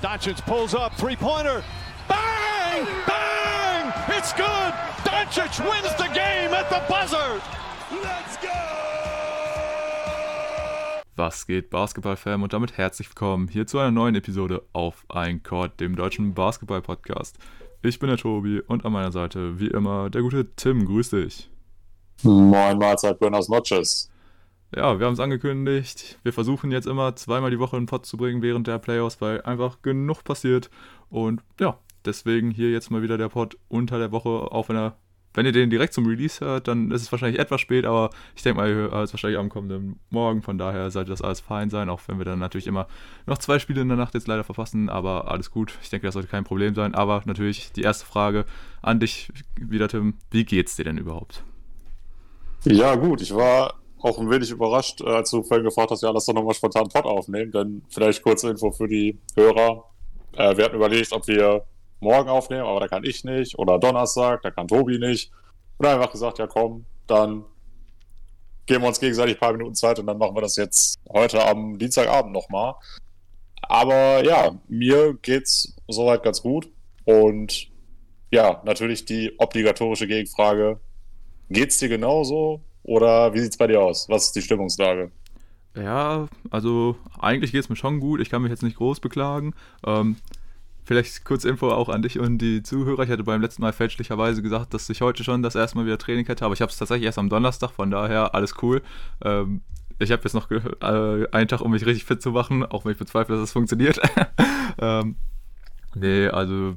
Doncic pulls up, three-pointer. Bang! Bang! It's good! Doncic wins the game at the buzzer! Let's go! Was geht, Basketball-Fan? Und damit herzlich willkommen hier zu einer neuen Episode auf Ein Court, dem deutschen Basketball-Podcast. Ich bin der Tobi und an meiner Seite, wie immer, der gute Tim. Grüß dich. Moin Mahlzeit, buenas noches. Ja, wir haben es angekündigt. Wir versuchen jetzt immer zweimal die Woche einen Pod zu bringen während der Playoffs, weil einfach genug passiert. Und ja, deswegen hier jetzt mal wieder der Pod unter der Woche, auch wenn er, wenn ihr den direkt zum Release hört, dann ist es wahrscheinlich etwas spät, aber ich denke mal, ihr hört es wahrscheinlich am kommenden Morgen. Von daher sollte das alles fein sein, auch wenn wir dann natürlich immer noch zwei Spiele in der Nacht jetzt leider verpassen, aber alles gut. Ich denke, das sollte kein Problem sein. Aber natürlich die erste Frage an dich wieder, Tim. Wie geht's dir denn überhaupt? Ja, gut, ich war auch ein wenig überrascht, äh, als du vorhin gefragt hast, ja, lass doch nochmal spontan Pod aufnehmen. Denn vielleicht kurze Info für die Hörer. Äh, wir hatten überlegt, ob wir morgen aufnehmen, aber da kann ich nicht. Oder Donnerstag, da kann Tobi nicht. Und dann einfach gesagt, ja komm, dann geben wir uns gegenseitig ein paar Minuten Zeit und dann machen wir das jetzt heute am Dienstagabend nochmal. Aber ja, mir geht's soweit ganz gut. Und ja, natürlich die obligatorische Gegenfrage. Geht's dir genauso? Oder wie sieht es bei dir aus? Was ist die Stimmungslage? Ja, also eigentlich geht es mir schon gut. Ich kann mich jetzt nicht groß beklagen. Ähm, vielleicht kurz Info auch an dich und die Zuhörer. Ich hatte beim letzten Mal fälschlicherweise gesagt, dass ich heute schon das erste Mal wieder Training hätte, aber ich habe es tatsächlich erst am Donnerstag, von daher alles cool. Ähm, ich habe jetzt noch äh, einen Tag, um mich richtig fit zu machen, auch wenn ich bezweifle, dass es das funktioniert. ähm, nee, also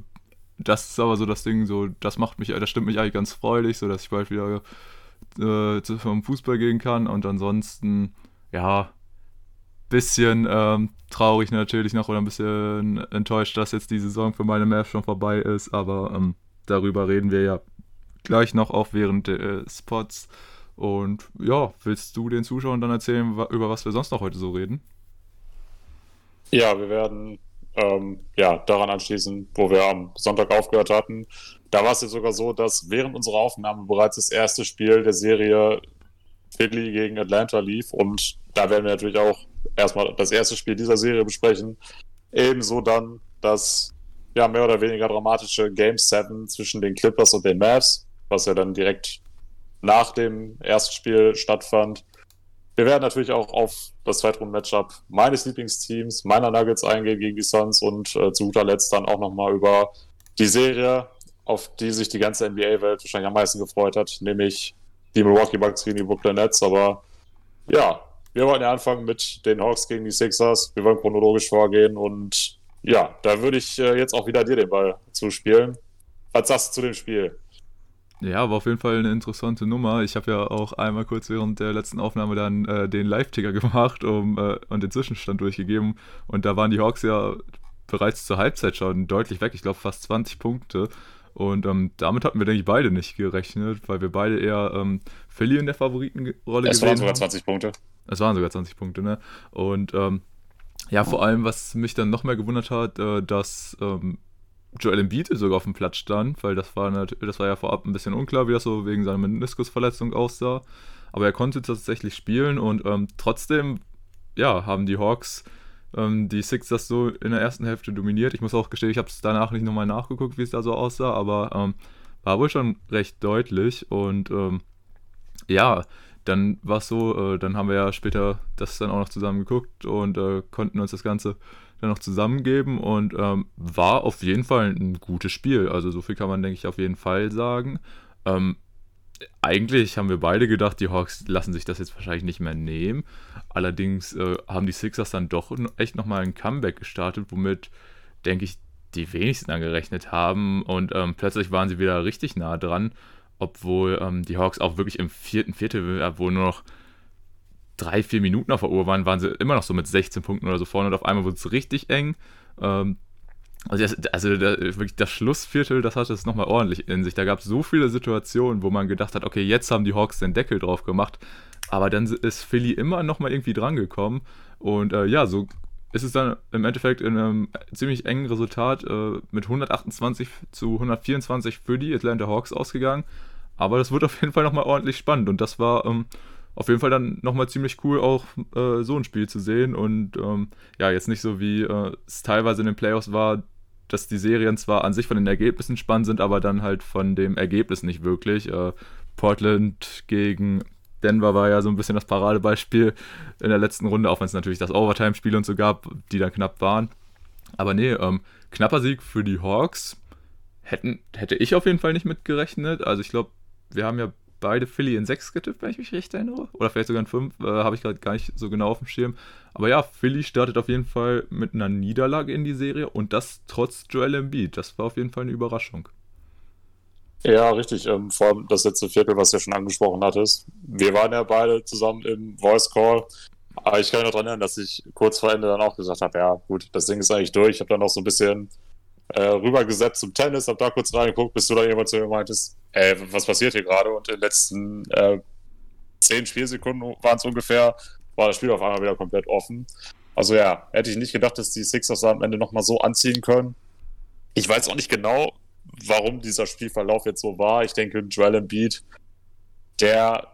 das ist aber so das Ding, so das macht mich, das stimmt mich eigentlich ganz freudig, so dass ich bald wieder äh, vom Fußball gehen kann. Und ansonsten, ja, bisschen ähm, traurig natürlich noch oder ein bisschen enttäuscht, dass jetzt die Saison für meine Mavs schon vorbei ist. Aber ähm, darüber reden wir ja gleich noch auch während des Spots. Und ja, willst du den Zuschauern dann erzählen, über was wir sonst noch heute so reden? Ja, wir werden ähm, ja, daran anschließen, wo wir am Sonntag aufgehört hatten. Da war es jetzt sogar so, dass während unserer Aufnahme bereits das erste Spiel der Serie Philly gegen Atlanta lief und da werden wir natürlich auch erstmal das erste Spiel dieser Serie besprechen. Ebenso dann das ja mehr oder weniger dramatische Game 7 zwischen den Clippers und den Mavs, was ja dann direkt nach dem ersten Spiel stattfand. Wir werden natürlich auch auf das Zweitrunden-Matchup meines Lieblingsteams, meiner Nuggets eingehen gegen die Suns und äh, zu guter Letzt dann auch nochmal über die Serie, auf die sich die ganze NBA-Welt wahrscheinlich am meisten gefreut hat, nämlich die Milwaukee Bucks gegen die Brooklyn Nets. Aber ja, wir wollen ja anfangen mit den Hawks gegen die Sixers. Wir wollen chronologisch vorgehen und ja, da würde ich äh, jetzt auch wieder dir den Ball zuspielen. Was sagst du zu dem Spiel? Ja, war auf jeden Fall eine interessante Nummer. Ich habe ja auch einmal kurz während der letzten Aufnahme dann äh, den Live-Ticker gemacht um, äh, und den Zwischenstand durchgegeben. Und da waren die Hawks ja bereits zur Halbzeit schon deutlich weg. Ich glaube fast 20 Punkte. Und ähm, damit hatten wir, denke ich, beide nicht gerechnet, weil wir beide eher ähm, Philly in der Favoritenrolle gesehen haben. Es waren sogar 20 Punkte. Es waren sogar 20 Punkte, ne? Und ähm, ja, vor allem, was mich dann noch mehr gewundert hat, äh, dass ähm, Joel Embiid sogar auf dem Platz stand, weil das war, das war ja vorab ein bisschen unklar, wie das so wegen seiner Meniskusverletzung aussah. Aber er konnte tatsächlich spielen und ähm, trotzdem, ja, haben die Hawks ähm, die Sixers so in der ersten Hälfte dominiert. Ich muss auch gestehen, ich habe es danach nicht nochmal nachgeguckt, wie es da so aussah, aber ähm, war wohl schon recht deutlich und ähm, ja, dann war es so, äh, dann haben wir ja später das dann auch noch zusammen geguckt und äh, konnten uns das Ganze dann noch zusammengeben und ähm, war auf jeden Fall ein gutes Spiel. Also so viel kann man, denke ich, auf jeden Fall sagen. Ähm, eigentlich haben wir beide gedacht, die Hawks lassen sich das jetzt wahrscheinlich nicht mehr nehmen. Allerdings äh, haben die Sixers dann doch echt nochmal ein Comeback gestartet, womit, denke ich, die wenigsten angerechnet haben. Und ähm, plötzlich waren sie wieder richtig nah dran, obwohl ähm, die Hawks auch wirklich im vierten Viertel, wo nur noch drei, vier Minuten auf der Uhr waren, waren sie immer noch so mit 16 Punkten oder so vorne und auf einmal wurde es richtig eng. Ähm, also, das, also das, wirklich das Schlussviertel, das hatte es nochmal ordentlich in sich. Da gab es so viele Situationen, wo man gedacht hat, okay, jetzt haben die Hawks den Deckel drauf gemacht, aber dann ist Philly immer nochmal irgendwie drangekommen und äh, ja, so ist es dann im Endeffekt in einem ziemlich engen Resultat äh, mit 128 zu 124 für die Atlanta Hawks ausgegangen. Aber das wird auf jeden Fall nochmal ordentlich spannend und das war ähm, auf jeden Fall dann nochmal ziemlich cool, auch äh, so ein Spiel zu sehen. Und ähm, ja, jetzt nicht so wie äh, es teilweise in den Playoffs war, dass die Serien zwar an sich von den Ergebnissen spannend sind, aber dann halt von dem Ergebnis nicht wirklich. Äh, Portland gegen Denver war ja so ein bisschen das Paradebeispiel in der letzten Runde, auch wenn es natürlich das Overtime-Spiel und so gab, die dann knapp waren. Aber nee, ähm, knapper Sieg für die Hawks. Hätten, hätte ich auf jeden Fall nicht mitgerechnet. Also ich glaube, wir haben ja beide Philly in 6 getippt, wenn ich mich recht erinnere. Oder vielleicht sogar in 5, äh, habe ich gerade gar nicht so genau auf dem Schirm. Aber ja, Philly startet auf jeden Fall mit einer Niederlage in die Serie und das trotz Joel Embiid. Das war auf jeden Fall eine Überraschung. Ja, richtig. Ähm, vor allem das letzte Viertel, was du ja schon angesprochen hattest. Wir waren ja beide zusammen im Voice Call. Aber ich kann mich noch daran erinnern, dass ich kurz vor Ende dann auch gesagt habe, ja gut, das Ding ist eigentlich durch. Ich habe dann auch so ein bisschen äh, rübergesetzt zum Tennis, habe da kurz reingeguckt, bis du dann irgendwann zu mir meintest, ey, was passiert hier gerade? Und in den letzten äh, zehn Spielsekunden waren es ungefähr, war das Spiel auf einmal wieder komplett offen. Also ja, hätte ich nicht gedacht, dass die Sixers am Ende nochmal so anziehen können. Ich weiß auch nicht genau, warum dieser Spielverlauf jetzt so war. Ich denke, Joel Embiid, der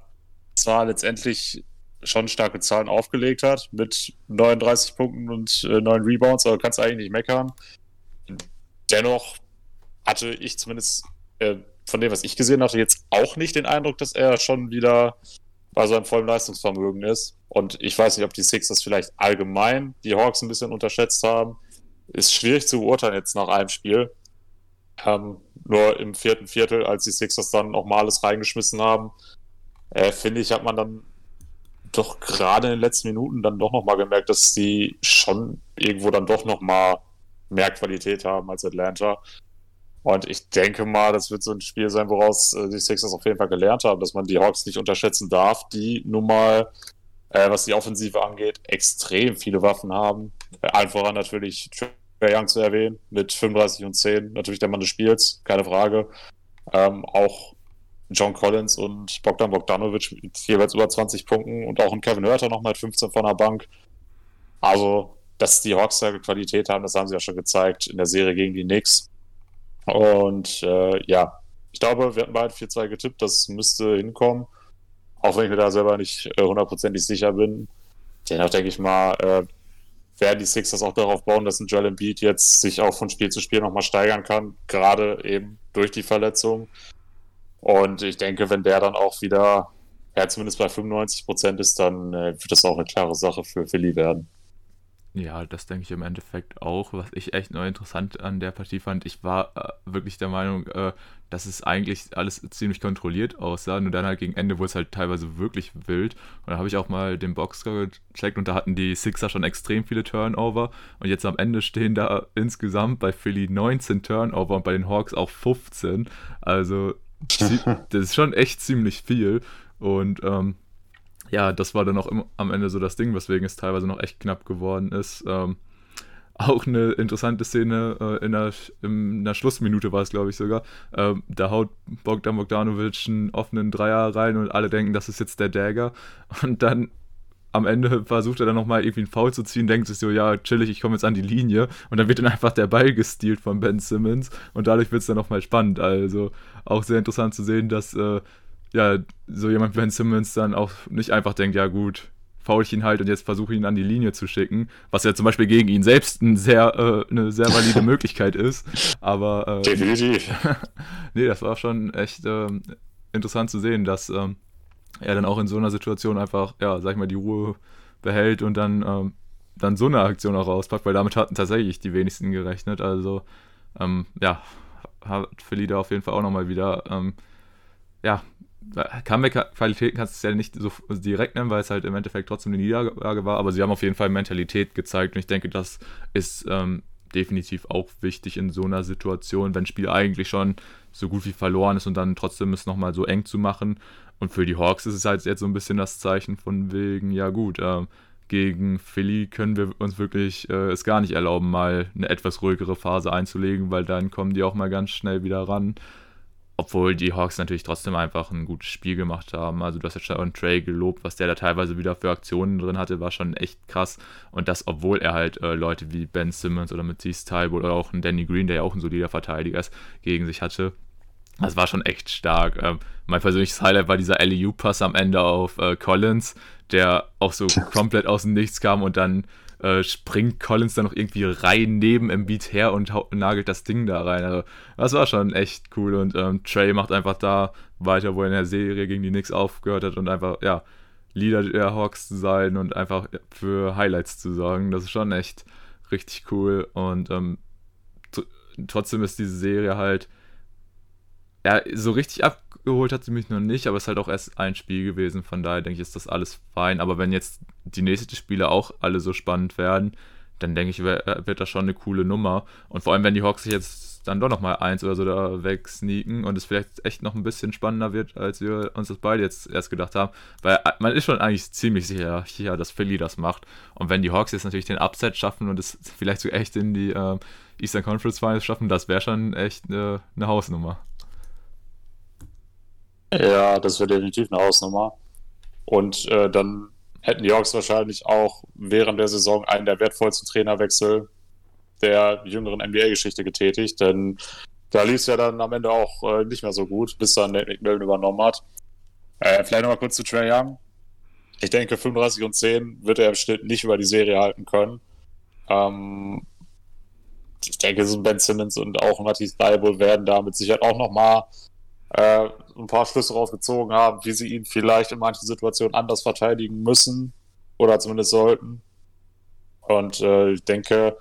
zwar letztendlich schon starke Zahlen aufgelegt hat, mit 39 Punkten und äh, 9 Rebounds, aber kannst eigentlich nicht meckern. Dennoch hatte ich zumindest äh, von dem, was ich gesehen hatte, jetzt auch nicht den Eindruck, dass er schon wieder bei seinem vollen Leistungsvermögen ist. Und ich weiß nicht, ob die Sixers vielleicht allgemein die Hawks ein bisschen unterschätzt haben. Ist schwierig zu beurteilen jetzt nach einem Spiel. Ähm, nur im vierten Viertel, als die Sixers dann nochmal alles reingeschmissen haben, äh, finde ich, hat man dann doch gerade in den letzten Minuten dann doch nochmal gemerkt, dass sie schon irgendwo dann doch nochmal mehr Qualität haben als Atlanta. Und ich denke mal, das wird so ein Spiel sein, woraus äh, die Sixers auf jeden Fall gelernt haben, dass man die Hawks nicht unterschätzen darf, die nun mal, äh, was die Offensive angeht, extrem viele Waffen haben. Äh, allen voran natürlich Trae Young zu erwähnen, mit 35 und 10, natürlich der Mann des Spiels, keine Frage. Ähm, auch John Collins und Bogdan Bogdanovic mit jeweils über 20 Punkten und auch ein Kevin Hörter noch mit 15 von der Bank. Also, dass die Hawks da Qualität haben, das haben sie ja schon gezeigt in der Serie gegen die Knicks. Und äh, ja, ich glaube, wir hatten beide 4-2 getippt, das müsste hinkommen. Auch wenn ich mir da selber nicht äh, hundertprozentig sicher bin. Dennoch denke ich mal, äh, werden die Sixers auch darauf bauen, dass ein Joel Embiid jetzt sich auch von Spiel zu Spiel nochmal steigern kann, gerade eben durch die Verletzung. Und ich denke, wenn der dann auch wieder, ja, zumindest bei 95 Prozent ist, dann äh, wird das auch eine klare Sache für Philly werden. Ja, das denke ich im Endeffekt auch. Was ich echt neu interessant an der Partie fand, ich war äh, wirklich der Meinung, äh, dass es eigentlich alles ziemlich kontrolliert aussah. Nur dann halt gegen Ende wurde es halt teilweise wirklich wild. Und da habe ich auch mal den Boxscore gecheckt und da hatten die Sixer schon extrem viele Turnover. Und jetzt am Ende stehen da insgesamt bei Philly 19 Turnover und bei den Hawks auch 15. Also das ist schon echt ziemlich viel. Und ähm, ja, das war dann auch im, am Ende so das Ding, weswegen es teilweise noch echt knapp geworden ist. Ähm, auch eine interessante Szene äh, in, der, in der Schlussminute war es, glaube ich, sogar. Ähm, da haut Bogdan Bogdanovic einen offenen Dreier rein und alle denken, das ist jetzt der Dagger. Und dann am Ende versucht er dann nochmal irgendwie einen Foul zu ziehen, denkt sich so, ja, chillig, ich komme jetzt an die Linie. Und dann wird dann einfach der Ball gestealt von Ben Simmons und dadurch wird es dann nochmal spannend. Also auch sehr interessant zu sehen, dass äh, ja, so jemand wie Ben Simmons dann auch nicht einfach denkt, ja gut, faul ich ihn halt und jetzt versuche ihn an die Linie zu schicken, was ja zum Beispiel gegen ihn selbst ein sehr, äh, eine sehr valide Möglichkeit ist. Aber äh, definitiv. nee, das war schon echt äh, interessant zu sehen, dass ähm, er dann auch in so einer Situation einfach, ja, sag ich mal, die Ruhe behält und dann, ähm, dann so eine Aktion auch rauspackt, weil damit hatten tatsächlich die wenigsten gerechnet. Also, ähm, ja, hat Philly da auf jeden Fall auch nochmal wieder, ähm, ja, Comeback-Qualität kannst du es ja nicht so direkt nennen, weil es halt im Endeffekt trotzdem eine Niederlage war, aber sie haben auf jeden Fall Mentalität gezeigt und ich denke, das ist ähm, definitiv auch wichtig in so einer Situation, wenn ein Spiel eigentlich schon so gut wie verloren ist und dann trotzdem es nochmal so eng zu machen. Und für die Hawks ist es halt jetzt so ein bisschen das Zeichen von wegen, ja gut, äh, gegen Philly können wir uns wirklich äh, es gar nicht erlauben, mal eine etwas ruhigere Phase einzulegen, weil dann kommen die auch mal ganz schnell wieder ran. Obwohl die Hawks natürlich trotzdem einfach ein gutes Spiel gemacht haben. Also du hast jetzt schon Trey gelobt, was der da teilweise wieder für Aktionen drin hatte, war schon echt krass. Und das, obwohl er halt äh, Leute wie Ben Simmons oder Matisse Tybalt oder auch einen Danny Green, der ja auch ein solider Verteidiger ist, gegen sich hatte. Das war schon echt stark. Ähm, mein persönliches Highlight war dieser LEU-Pass am Ende auf äh, Collins, der auch so komplett aus dem Nichts kam und dann äh, springt Collins dann noch irgendwie rein neben Embiid her und nagelt das Ding da rein. Also, das war schon echt cool und ähm, Trey macht einfach da weiter, wo er in der Serie gegen die Knicks aufgehört hat und einfach, ja, Leader der Hawks zu sein und einfach für Highlights zu sorgen. Das ist schon echt richtig cool und ähm, trotzdem ist diese Serie halt ja, so richtig abgeholt hat sie mich noch nicht, aber es ist halt auch erst ein Spiel gewesen, von daher denke ich, ist das alles fein. Aber wenn jetzt die nächsten Spiele auch alle so spannend werden, dann denke ich, wird das schon eine coole Nummer. Und vor allem, wenn die Hawks sich jetzt dann doch nochmal eins oder so da wegsneaken und es vielleicht echt noch ein bisschen spannender wird, als wir uns das beide jetzt erst gedacht haben. Weil man ist schon eigentlich ziemlich sicher, sicher dass Philly das macht. Und wenn die Hawks jetzt natürlich den Upset schaffen und es vielleicht so echt in die äh, Eastern Conference Finals schaffen, das wäre schon echt eine, eine Hausnummer. Ja, das wäre definitiv eine Hausnummer. Und äh, dann hätten die Hawks wahrscheinlich auch während der Saison einen der wertvollsten Trainerwechsel der jüngeren NBA-Geschichte getätigt, denn da lief es ja dann am Ende auch äh, nicht mehr so gut, bis dann Nate McMillan übernommen hat. Äh, vielleicht nochmal kurz zu Trey Young. Ich denke, 35 und 10 wird er im Schnitt nicht über die Serie halten können. Ähm, ich denke, so Ben Simmons und auch Matisse Thibault werden da mit Sicherheit auch nochmal äh, ein paar Schlüsse rausgezogen haben, wie sie ihn vielleicht in manchen Situationen anders verteidigen müssen oder zumindest sollten. Und äh, ich denke,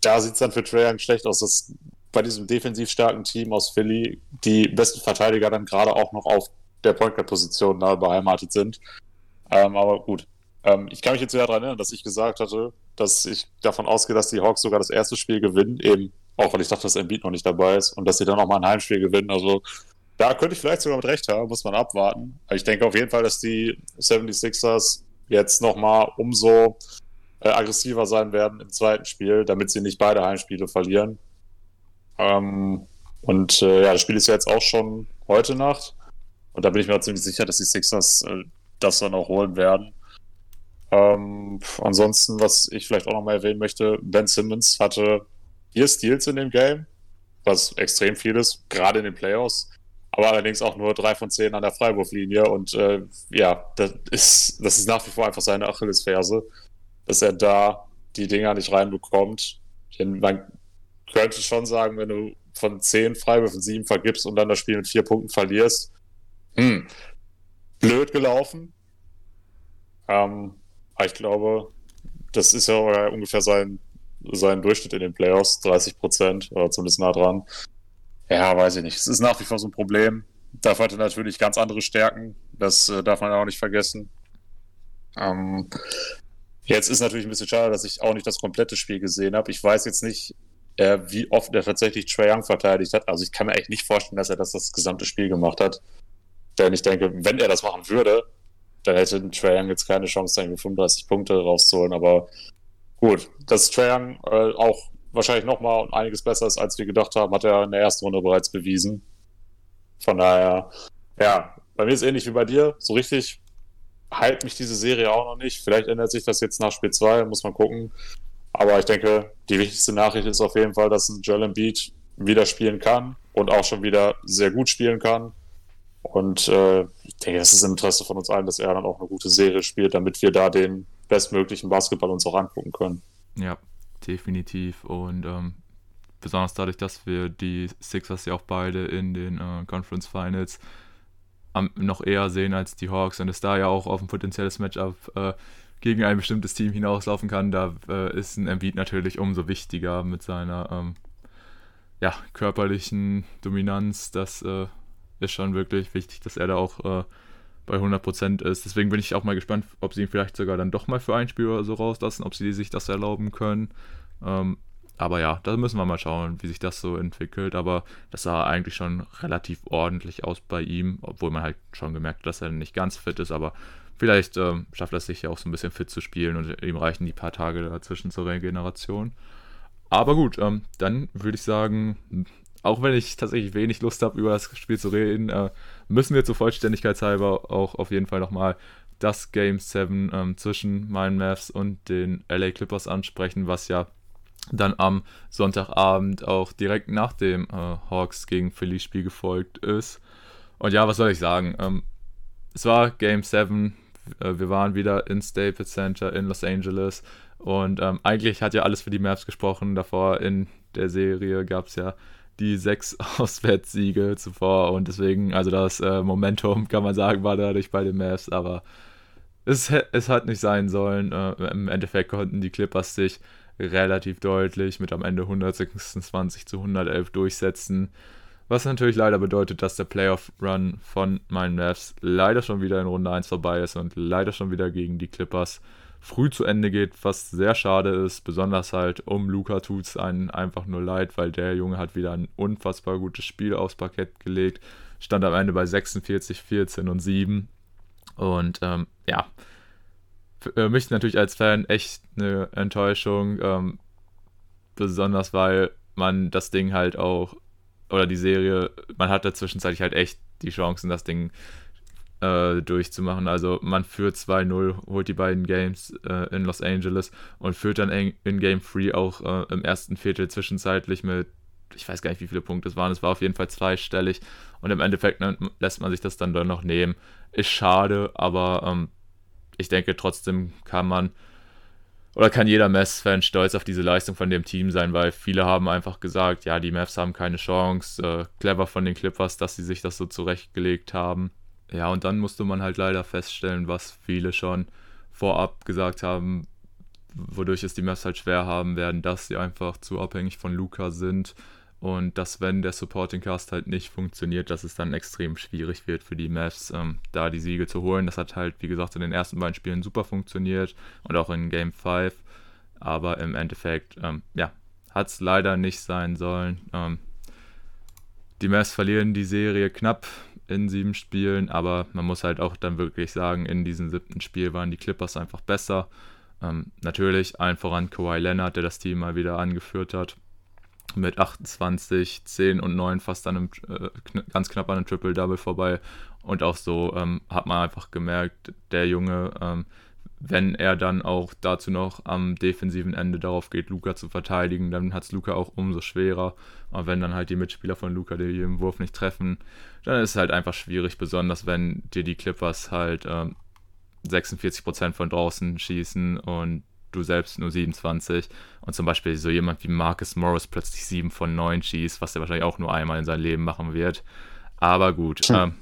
da sieht es dann für Trae schlecht aus, dass bei diesem defensiv starken Team aus Philly die besten Verteidiger dann gerade auch noch auf der Point Guard Position nahe beheimatet sind. Ähm, aber gut, ähm, ich kann mich jetzt wieder daran erinnern, dass ich gesagt hatte, dass ich davon ausgehe, dass die Hawks sogar das erste Spiel gewinnen, eben auch weil ich dachte, dass Embiid noch nicht dabei ist und dass sie dann auch mal ein Heimspiel gewinnen. Also da könnte ich vielleicht sogar mit recht haben, muss man abwarten. Ich denke auf jeden Fall, dass die 76ers jetzt nochmal umso äh, aggressiver sein werden im zweiten Spiel, damit sie nicht beide Heimspiele verlieren. Ähm, und äh, ja, das Spiel ist ja jetzt auch schon heute Nacht. Und da bin ich mir ziemlich sicher, dass die Sixers äh, das dann auch holen werden. Ähm, ansonsten, was ich vielleicht auch nochmal erwähnen möchte, Ben Simmons hatte vier Steals in dem Game, was extrem viel ist, gerade in den Playoffs. Aber allerdings auch nur drei von zehn an der Freiwurflinie. Und äh, ja, das ist, das ist nach wie vor einfach seine Achillesferse, dass er da die Dinger nicht reinbekommt. Denn man könnte schon sagen, wenn du von zehn Freiwürfen sieben vergibst und dann das Spiel mit vier Punkten verlierst, hm, blöd gelaufen. Ähm, aber ich glaube, das ist ja ungefähr sein seinen Durchschnitt in den Playoffs, 30 Prozent, oder zumindest nah dran. Ja, weiß ich nicht. Es ist nach wie vor so ein Problem. Dafür hat er natürlich ganz andere Stärken. Das äh, darf man auch nicht vergessen. Ähm, jetzt ist natürlich ein bisschen schade, dass ich auch nicht das komplette Spiel gesehen habe. Ich weiß jetzt nicht, äh, wie oft er tatsächlich Trae Young verteidigt hat. Also ich kann mir eigentlich nicht vorstellen, dass er das das gesamte Spiel gemacht hat. Denn ich denke, wenn er das machen würde, dann hätte Trae Young jetzt keine Chance, irgendwie 35 Punkte rauszuholen. Aber Gut, dass Young äh, auch wahrscheinlich nochmal einiges besser ist, als wir gedacht haben, hat er in der ersten Runde bereits bewiesen. Von daher, ja, bei mir ist es ähnlich wie bei dir. So richtig heilt mich diese Serie auch noch nicht. Vielleicht ändert sich das jetzt nach Spiel 2, muss man gucken. Aber ich denke, die wichtigste Nachricht ist auf jeden Fall, dass ein Joel Embiid wieder spielen kann und auch schon wieder sehr gut spielen kann. Und äh, ich denke, das ist im Interesse von uns allen, dass er dann auch eine gute Serie spielt, damit wir da den bestmöglichen Basketball uns auch angucken können. Ja, definitiv. Und ähm, besonders dadurch, dass wir die Sixers ja auch beide in den äh, Conference Finals am, noch eher sehen als die Hawks und es da ja auch auf ein potenzielles Matchup äh, gegen ein bestimmtes Team hinauslaufen kann, da äh, ist ein Embiid natürlich umso wichtiger mit seiner ähm, ja, körperlichen Dominanz. Das äh, ist schon wirklich wichtig, dass er da auch äh, bei 100% ist. Deswegen bin ich auch mal gespannt, ob sie ihn vielleicht sogar dann doch mal für ein Spiel oder so rauslassen, ob sie sich das erlauben können. Ähm, aber ja, da müssen wir mal schauen, wie sich das so entwickelt. Aber das sah eigentlich schon relativ ordentlich aus bei ihm, obwohl man halt schon gemerkt hat, dass er nicht ganz fit ist. Aber vielleicht ähm, schafft er es sich ja auch so ein bisschen fit zu spielen und ihm reichen die paar Tage dazwischen zur Regeneration. Aber gut, ähm, dann würde ich sagen, auch wenn ich tatsächlich wenig Lust habe, über das Spiel zu reden, äh, müssen wir zur Vollständigkeitshalber auch auf jeden Fall nochmal das Game 7 ähm, zwischen meinen Mavs und den LA Clippers ansprechen, was ja dann am Sonntagabend auch direkt nach dem äh, Hawks gegen Philly Spiel gefolgt ist. Und ja, was soll ich sagen? Ähm, es war Game 7. Äh, wir waren wieder in Staples Center in Los Angeles. Und ähm, eigentlich hat ja alles für die Mavs gesprochen. Davor in der Serie gab es ja die sechs Auswärtssiege zuvor. Und deswegen, also das äh, Momentum, kann man sagen, war dadurch bei den Mavs. Aber es, es hat nicht sein sollen. Äh, Im Endeffekt konnten die Clippers sich relativ deutlich mit am Ende 126 zu 111 durchsetzen. Was natürlich leider bedeutet, dass der Playoff-Run von meinen Mavs leider schon wieder in Runde 1 vorbei ist und leider schon wieder gegen die Clippers früh zu Ende geht, was sehr schade ist. Besonders halt um Luca tut es einen einfach nur leid, weil der Junge hat wieder ein unfassbar gutes Spiel aufs Parkett gelegt. Stand am Ende bei 46, 14 und 7. Und ähm, ja, für äh, mich natürlich als Fan echt eine Enttäuschung. Ähm, besonders weil man das Ding halt auch, oder die Serie, man hatte zwischenzeitlich halt echt die Chancen, das Ding äh, durchzumachen. Also man führt 2-0, holt die beiden Games äh, in Los Angeles und führt dann in, Game 3 auch äh, im ersten Viertel zwischenzeitlich mit, ich weiß gar nicht, wie viele Punkte es waren, es war auf jeden Fall zweistellig und im Endeffekt lässt man sich das dann doch noch nehmen. Ist schade, aber ähm, ich denke, trotzdem kann man oder kann jeder Mavs-Fan stolz auf diese Leistung von dem Team sein, weil viele haben einfach gesagt, ja, die Mavs haben keine Chance. Äh, clever von den Clippers, dass sie sich das so zurechtgelegt haben. Ja, und dann musste man halt leider feststellen, was viele schon vorab gesagt haben, wodurch es die Mavs halt schwer haben werden, dass sie einfach zu abhängig von Luca sind und dass, wenn der Supporting Cast halt nicht funktioniert, dass es dann extrem schwierig wird für die Mavs, ähm, da die Siege zu holen. Das hat halt, wie gesagt, in den ersten beiden Spielen super funktioniert und auch in Game 5. Aber im Endeffekt, ähm, ja, hat es leider nicht sein sollen. Ähm, die Mavs verlieren die Serie knapp in sieben Spielen, aber man muss halt auch dann wirklich sagen, in diesem siebten Spiel waren die Clippers einfach besser. Ähm, natürlich allen voran Kawhi Leonard, der das Team mal wieder angeführt hat mit 28, 10 und 9 fast an äh, kn ganz knapp an einem Triple-Double vorbei. Und auch so ähm, hat man einfach gemerkt, der Junge, ähm, wenn er dann auch dazu noch am defensiven Ende darauf geht, Luca zu verteidigen, dann hat es Luca auch umso schwerer. Aber wenn dann halt die Mitspieler von Luca den Wurf nicht treffen, dann ist es halt einfach schwierig, besonders wenn dir die Clippers halt ähm, 46% von draußen schießen und du selbst nur 27 und zum Beispiel so jemand wie Marcus Morris plötzlich 7 von 9 schießt, was er wahrscheinlich auch nur einmal in seinem Leben machen wird. Aber gut, ähm,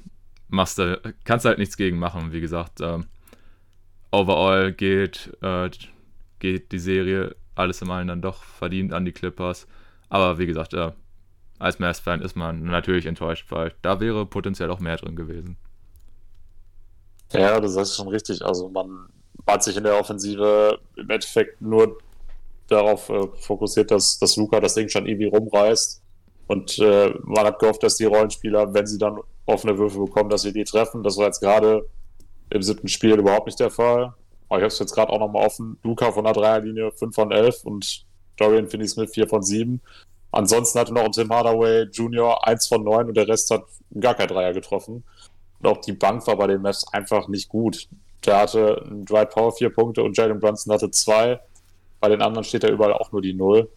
machst du, kannst halt nichts gegen machen. Wie gesagt, ähm, overall geht, äh, geht die Serie alles im allen dann doch verdient an die Clippers. Aber wie gesagt, äh, als Mavs-Fan ist man natürlich enttäuscht, weil da wäre potenziell auch mehr drin gewesen. Ja, das ist schon richtig. Also man hat sich in der Offensive im Endeffekt nur darauf äh, fokussiert, dass, dass Luca das Ding schon irgendwie rumreißt. Und äh, man hat gehofft, dass die Rollenspieler, wenn sie dann offene Würfe bekommen, dass sie die treffen. Das war jetzt gerade im siebten Spiel überhaupt nicht der Fall. Aber ich habe es jetzt gerade auch nochmal offen. Luca von der Dreierlinie 5 von 11 und Dorian Finney-Smith 4 von 7. Ansonsten hatte noch Tim Hardaway Jr. 1 von 9 und der Rest hat gar kein Dreier getroffen. Und auch die Bank war bei den Mavs einfach nicht gut. Der hatte Dwight Power vier Punkte und Jalen Brunson hatte zwei. Bei den anderen steht da überall auch nur die Null.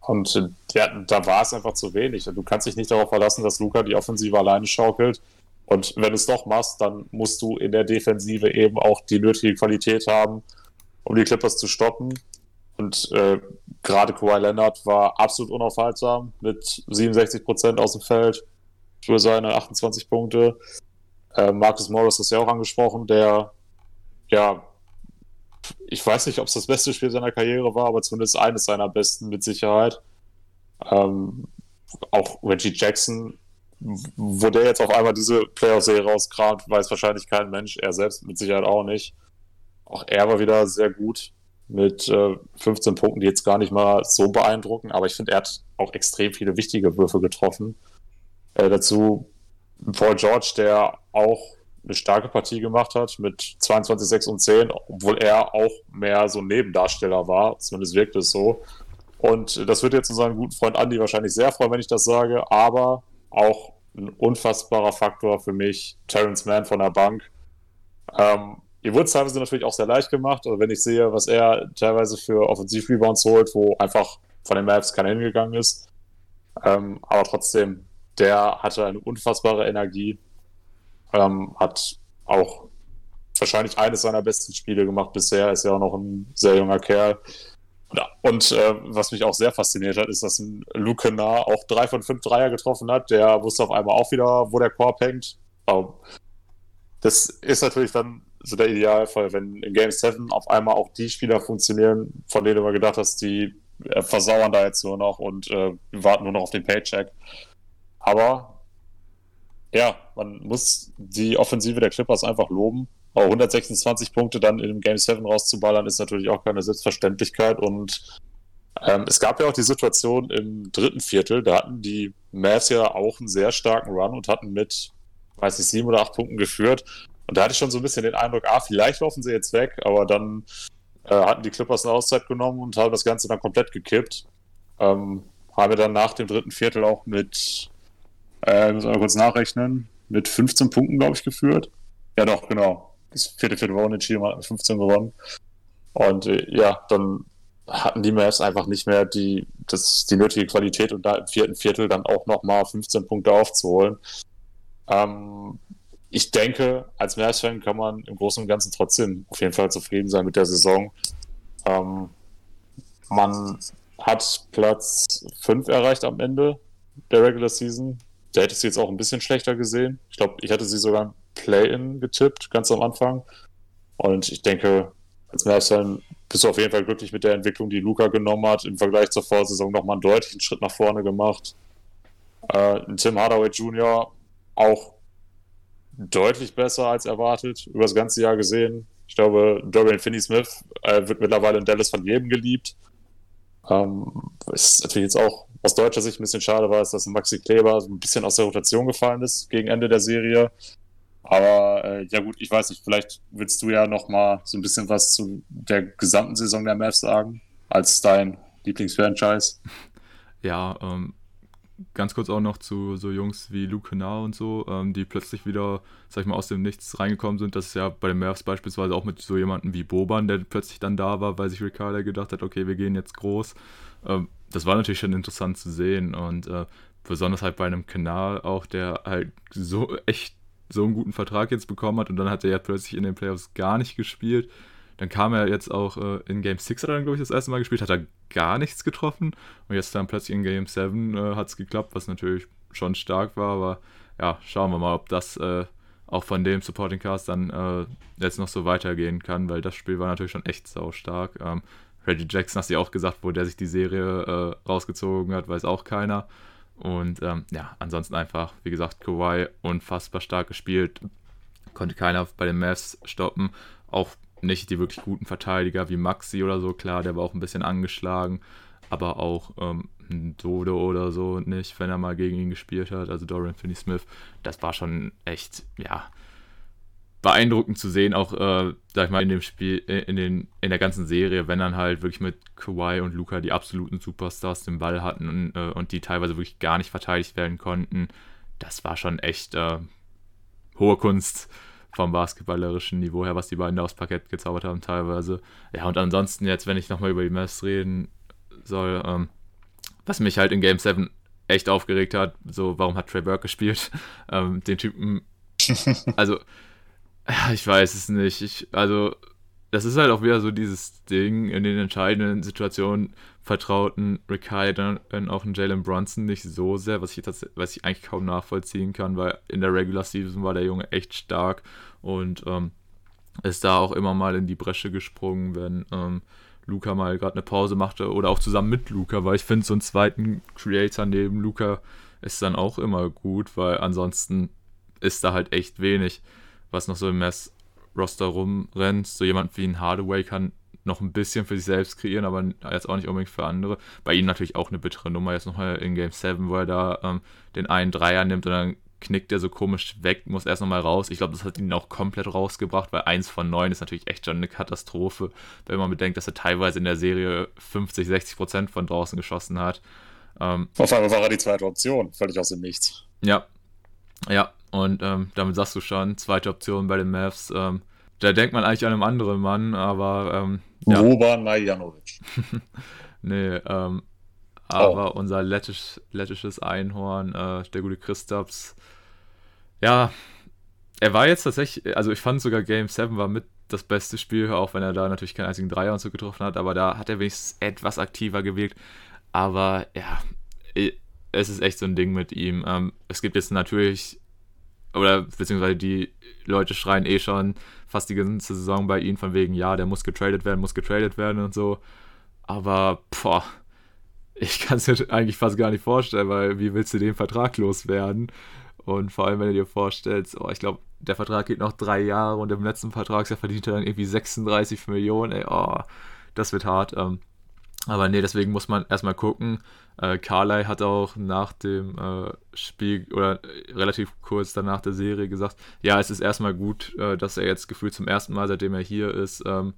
Und äh, ja, da war es einfach zu wenig. Du kannst dich nicht darauf verlassen, dass Luca die Offensive alleine schaukelt. Und wenn du es doch machst, dann musst du in der Defensive eben auch die nötige Qualität haben, um die Clippers zu stoppen. Und äh, gerade Kawhi Leonard war absolut unaufhaltsam mit 67 Prozent aus dem Feld für seine 28 Punkte. Äh, Marcus Morris ist ja auch angesprochen, der ja, ich weiß nicht, ob es das beste Spiel seiner Karriere war, aber zumindest eines seiner besten mit Sicherheit. Ähm, auch Reggie Jackson, wo der jetzt auf einmal diese Playoff-Serie rauskramt, weiß wahrscheinlich kein Mensch, er selbst mit Sicherheit auch nicht. Auch er war wieder sehr gut mit äh, 15 Punkten, die jetzt gar nicht mal so beeindrucken, aber ich finde, er hat auch extrem viele wichtige Würfe getroffen. Äh, dazu Paul George, der auch eine starke Partie gemacht hat mit 22, 6 und 10, obwohl er auch mehr so ein Nebendarsteller war, zumindest wirkt es so. Und das wird jetzt unseren guten Freund Andy wahrscheinlich sehr freuen, wenn ich das sage, aber auch ein unfassbarer Faktor für mich, Terrence Mann von der Bank. Ähm, ihr wurde es teilweise natürlich auch sehr leicht gemacht. Also wenn ich sehe, was er teilweise für Offensiv-Rebounds holt, wo einfach von den Mavs keiner hingegangen ist. Ähm, aber trotzdem, der hatte eine unfassbare Energie. Ähm, hat auch wahrscheinlich eines seiner besten Spiele gemacht bisher. Ist ja auch noch ein sehr junger Kerl. Und äh, was mich auch sehr fasziniert hat, ist, dass ein Luke Nah auch drei von fünf Dreier getroffen hat. Der wusste auf einmal auch wieder, wo der Korb hängt. Aber das ist natürlich dann so der Idealfall, wenn in Game 7 auf einmal auch die Spieler funktionieren, von denen du mal gedacht hast, die äh, versauern da jetzt nur noch und äh, warten nur noch auf den Paycheck. Aber ja, man muss die Offensive der Clippers einfach loben. Aber 126 Punkte dann in dem Game 7 rauszuballern, ist natürlich auch keine Selbstverständlichkeit. Und ähm, es gab ja auch die Situation im dritten Viertel, da hatten die Mavs ja auch einen sehr starken Run und hatten mit, weiß ich, sieben oder acht Punkten geführt. Und da hatte ich schon so ein bisschen den Eindruck, ah, vielleicht laufen sie jetzt weg, aber dann äh, hatten die Clippers eine Auszeit genommen und haben das Ganze dann komplett gekippt. Ähm, haben wir dann nach dem dritten Viertel auch mit, äh, muss mal kurz nachrechnen, mit 15 Punkten, glaube ich, geführt. Ja, doch, genau das vierte Viertel war unentschieden, man hat mit 15 gewonnen. Und äh, ja, dann hatten die Mavs einfach nicht mehr die, das, die nötige Qualität und da im vierten Viertel dann auch nochmal 15 Punkte aufzuholen. Ähm, ich denke, als Mavs-Fan kann man im Großen und Ganzen trotzdem auf jeden Fall zufrieden sein mit der Saison. Ähm, man hat Platz 5 erreicht am Ende der Regular Season. Da hätte ich sie jetzt auch ein bisschen schlechter gesehen. Ich glaube, ich hatte sie sogar Play-In getippt, ganz am Anfang. Und ich denke, als Mavs-Fan bist du auf jeden Fall glücklich mit der Entwicklung, die Luca genommen hat. Im Vergleich zur Vorsaison nochmal einen deutlichen Schritt nach vorne gemacht. Äh, Tim Hardaway Jr. auch deutlich besser als erwartet, über das ganze Jahr gesehen. Ich glaube, Dorian Finney-Smith äh, wird mittlerweile in Dallas von jedem geliebt. Ähm, ist natürlich jetzt auch aus deutscher Sicht ein bisschen schade war, dass Maxi Kleber ein bisschen aus der Rotation gefallen ist gegen Ende der Serie. Aber äh, ja gut, ich weiß nicht, vielleicht willst du ja noch mal so ein bisschen was zu der gesamten Saison der Mavs sagen, als dein Lieblingsfranchise. Ja, ähm, ganz kurz auch noch zu so Jungs wie Luke Kennard und so, ähm, die plötzlich wieder, sag ich mal, aus dem Nichts reingekommen sind. Das ist ja bei den Mavs beispielsweise auch mit so jemandem wie Boban, der plötzlich dann da war, weil sich Ricardo gedacht hat, okay, wir gehen jetzt groß. Ähm, das war natürlich schon interessant zu sehen und äh, besonders halt bei einem Kanal auch, der halt so echt so einen guten Vertrag jetzt bekommen hat und dann hat er ja plötzlich in den Playoffs gar nicht gespielt. Dann kam er jetzt auch äh, in Game 6 hat er dann, glaube ich, das erste Mal gespielt, hat er gar nichts getroffen. Und jetzt dann plötzlich in Game 7 äh, hat es geklappt, was natürlich schon stark war. Aber ja, schauen wir mal, ob das äh, auch von dem Supporting Cast dann äh, jetzt noch so weitergehen kann, weil das Spiel war natürlich schon echt sau stark. Ähm, Reggie Jackson hast du ja auch gesagt, wo der sich die Serie äh, rausgezogen hat, weiß auch keiner. Und ähm, ja, ansonsten einfach, wie gesagt, Kawhi unfassbar stark gespielt. Konnte keiner bei den Mavs stoppen. Auch nicht die wirklich guten Verteidiger wie Maxi oder so, klar, der war auch ein bisschen angeschlagen. Aber auch ähm, Dodo oder so nicht, wenn er mal gegen ihn gespielt hat. Also Dorian Finney-Smith, das war schon echt, ja, beeindruckend zu sehen, auch, äh, sag ich mal, in dem Spiel, äh, in, den, in der ganzen Serie, wenn dann halt wirklich mit Kawhi und Luca die absoluten Superstars den Ball hatten und, äh, und die teilweise wirklich gar nicht verteidigt werden konnten. Das war schon echt äh, hohe Kunst vom basketballerischen Niveau her, was die beiden da aufs Parkett gezaubert haben, teilweise. Ja, und ansonsten jetzt, wenn ich nochmal über die Mess reden soll, ähm, was mich halt in Game 7 echt aufgeregt hat, so, warum hat Trey Burke gespielt? ähm, den Typen, also ich weiß es nicht. Ich, also, das ist halt auch wieder so dieses Ding, in den entscheidenden Situationen vertrauten Rick Hyde und auch Jalen Brunson nicht so sehr, was ich, was ich eigentlich kaum nachvollziehen kann, weil in der Regular Season war der Junge echt stark und ähm, ist da auch immer mal in die Bresche gesprungen, wenn ähm, Luca mal gerade eine Pause machte oder auch zusammen mit Luca, weil ich finde, so einen zweiten Creator neben Luca ist dann auch immer gut, weil ansonsten ist da halt echt wenig was noch so im Mess-Roster rumrennt. So jemand wie ein Hardaway kann noch ein bisschen für sich selbst kreieren, aber jetzt auch nicht unbedingt für andere. Bei ihm natürlich auch eine bittere Nummer, jetzt nochmal in Game 7, wo er da ähm, den einen Dreier nimmt und dann knickt er so komisch weg, muss erst nochmal raus. Ich glaube, das hat ihn auch komplett rausgebracht, weil eins von neun ist natürlich echt schon eine Katastrophe, wenn man bedenkt, dass er teilweise in der Serie 50, 60 Prozent von draußen geschossen hat. Ähm, Auf einmal war er die zweite Option, völlig aus dem Nichts. Ja, ja, und ähm, damit sagst du schon, zweite Option bei den Mavs. Ähm, da denkt man eigentlich an einen anderen Mann, aber ähm, ja. Boban Majanovic. nee, ähm, aber oh. unser lettisch, lettisches Einhorn, äh, der gute Christaps, ja, er war jetzt tatsächlich, also ich fand sogar Game 7 war mit das beste Spiel, auch wenn er da natürlich keinen einzigen Dreier und so getroffen hat, aber da hat er wenigstens etwas aktiver gewirkt. Aber ja, es ist echt so ein Ding mit ihm. Ähm, es gibt jetzt natürlich, oder beziehungsweise die Leute schreien eh schon fast die ganze Saison bei ihm von wegen, ja, der muss getradet werden, muss getradet werden und so. Aber, boah, ich kann es mir eigentlich fast gar nicht vorstellen, weil wie willst du den Vertrag loswerden? Und vor allem, wenn du dir vorstellst, oh, ich glaube, der Vertrag geht noch drei Jahre und im letzten Vertragsjahr verdient er dann irgendwie 36 Millionen, ey, oh, das wird hart. Ähm, aber nee, deswegen muss man erstmal gucken. Äh, Carly hat auch nach dem äh, Spiel oder äh, relativ kurz danach der Serie gesagt, ja, es ist erstmal gut, äh, dass er jetzt gefühlt zum ersten Mal, seitdem er hier ist, ähm,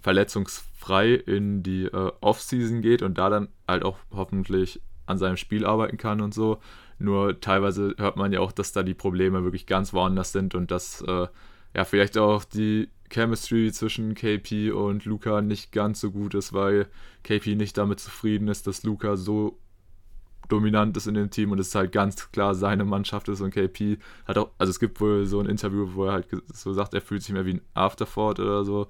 verletzungsfrei in die äh, Offseason geht und da dann halt auch hoffentlich an seinem Spiel arbeiten kann und so. Nur teilweise hört man ja auch, dass da die Probleme wirklich ganz woanders sind und dass äh, ja vielleicht auch die Chemistry zwischen KP und Luca nicht ganz so gut ist, weil KP nicht damit zufrieden ist, dass Luca so dominant ist in dem Team und es halt ganz klar seine Mannschaft ist und KP hat auch, also es gibt wohl so ein Interview, wo er halt so sagt, er fühlt sich mehr wie ein Afterthought oder so.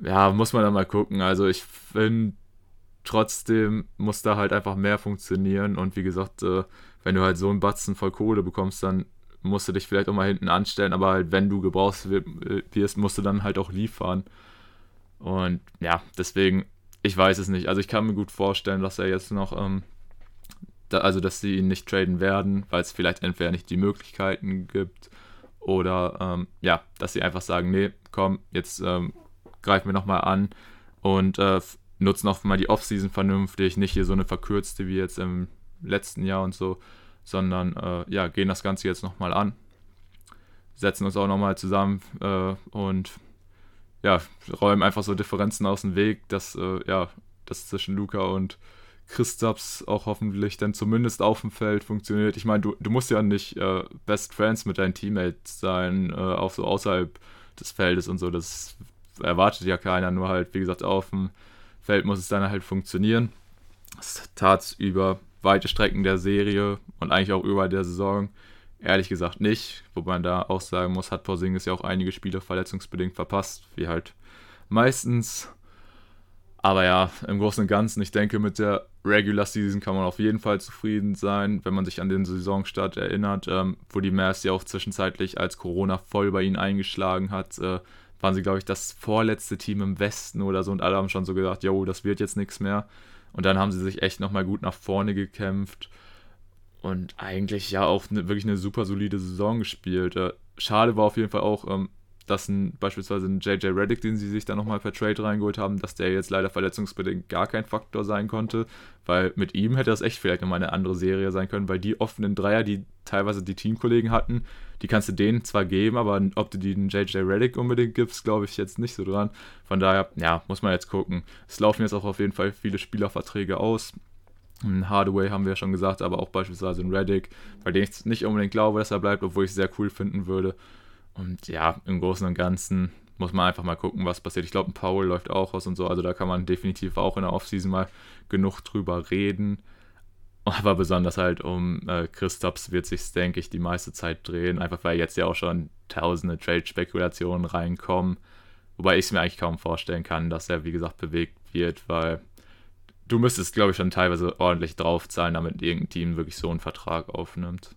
Ja, muss man dann mal gucken. Also ich finde, trotzdem muss da halt einfach mehr funktionieren und wie gesagt, äh, wenn du halt so einen Batzen voll Kohle bekommst, dann musst du dich vielleicht auch mal hinten anstellen, aber halt, wenn du gebrauchst wirst, musst du dann halt auch liefern. Und ja, deswegen, ich weiß es nicht. Also ich kann mir gut vorstellen, dass er jetzt noch, ähm, da, also dass sie ihn nicht traden werden, weil es vielleicht entweder nicht die Möglichkeiten gibt oder ähm, ja, dass sie einfach sagen, nee, komm, jetzt ähm, greifen wir nochmal an und äh, nutzen auch mal die Offseason vernünftig, nicht hier so eine verkürzte wie jetzt im letzten Jahr und so sondern äh, ja, gehen das Ganze jetzt nochmal an. Setzen uns auch nochmal zusammen äh, und ja, räumen einfach so Differenzen aus dem Weg, dass äh, ja, das zwischen Luca und Christaps auch hoffentlich dann zumindest auf dem Feld funktioniert. Ich meine, du, du musst ja nicht äh, Best Friends mit deinen Teammates sein, äh, auch so außerhalb des Feldes und so. Das erwartet ja keiner, nur halt, wie gesagt, auf dem Feld muss es dann halt funktionieren. Das tat es über weite Strecken der Serie und eigentlich auch über der Saison ehrlich gesagt nicht. Wobei man da auch sagen muss, hat Porzingis ja auch einige Spiele verletzungsbedingt verpasst, wie halt meistens. Aber ja, im Großen und Ganzen, ich denke, mit der Regular Season kann man auf jeden Fall zufrieden sein, wenn man sich an den Saisonstart erinnert, ähm, wo die Mavs ja auch zwischenzeitlich, als Corona voll bei ihnen eingeschlagen hat, äh, waren sie, glaube ich, das vorletzte Team im Westen oder so und alle haben schon so gesagt, jo, das wird jetzt nichts mehr. Und dann haben sie sich echt nochmal gut nach vorne gekämpft und eigentlich ja auch ne, wirklich eine super solide Saison gespielt. Äh, schade war auf jeden Fall auch, ähm, dass ein, beispielsweise ein JJ Reddick, den sie sich dann nochmal per Trade reingeholt haben, dass der jetzt leider verletzungsbedingt gar kein Faktor sein konnte, weil mit ihm hätte das echt vielleicht nochmal eine andere Serie sein können, weil die offenen Dreier, die teilweise die Teamkollegen hatten, die kannst du denen zwar geben, aber ob du die den JJ Reddick unbedingt gibst, glaube ich jetzt nicht so dran. Von daher, ja, muss man jetzt gucken. Es laufen jetzt auch auf jeden Fall viele Spielerverträge aus. Hardaway haben wir ja schon gesagt, aber auch beispielsweise ein Reddick, bei dem ich nicht unbedingt glaube, dass er bleibt, obwohl ich es sehr cool finden würde. Und ja, im Großen und Ganzen muss man einfach mal gucken, was passiert. Ich glaube, ein Paul läuft auch aus und so, also da kann man definitiv auch in der Offseason mal genug drüber reden. Aber besonders halt um äh, Christops wird sich, denke ich, die meiste Zeit drehen, einfach weil jetzt ja auch schon tausende Trade-Spekulationen reinkommen. Wobei ich es mir eigentlich kaum vorstellen kann, dass er, wie gesagt, bewegt wird, weil du müsstest, glaube ich, schon teilweise ordentlich draufzahlen, damit irgendein Team wirklich so einen Vertrag aufnimmt.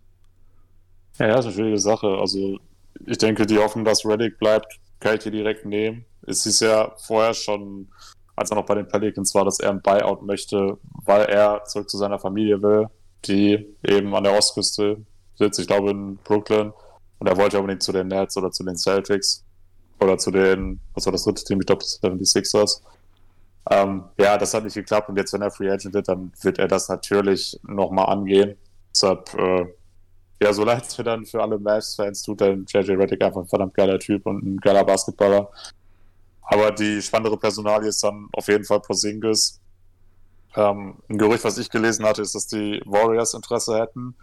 Ja, ja, ist eine schwierige Sache. Also ich denke, die hoffen, dass Reddick bleibt, kann ich hier direkt nehmen. Es ist ja vorher schon, als er noch bei den Pelicans war, dass er ein Buyout möchte, weil er zurück zu seiner Familie will, die eben an der Ostküste sitzt, ich glaube in Brooklyn. Und er wollte unbedingt zu den Nets oder zu den Celtics oder zu den, was war das dritte Team? Ich glaube, das 76ers. Ähm, ja, das hat nicht geklappt und jetzt, wenn er Free Agent wird, dann wird er das natürlich nochmal angehen. Deshalb äh, ja, so leid es mir dann für alle Mavs-Fans tut, denn JJ Reddick einfach ein verdammt geiler Typ und ein geiler Basketballer. Aber die spannendere Personalie ist dann auf jeden Fall Porzingis. Ähm, ein Gerücht, was ich gelesen hatte, ist, dass die Warriors Interesse hätten.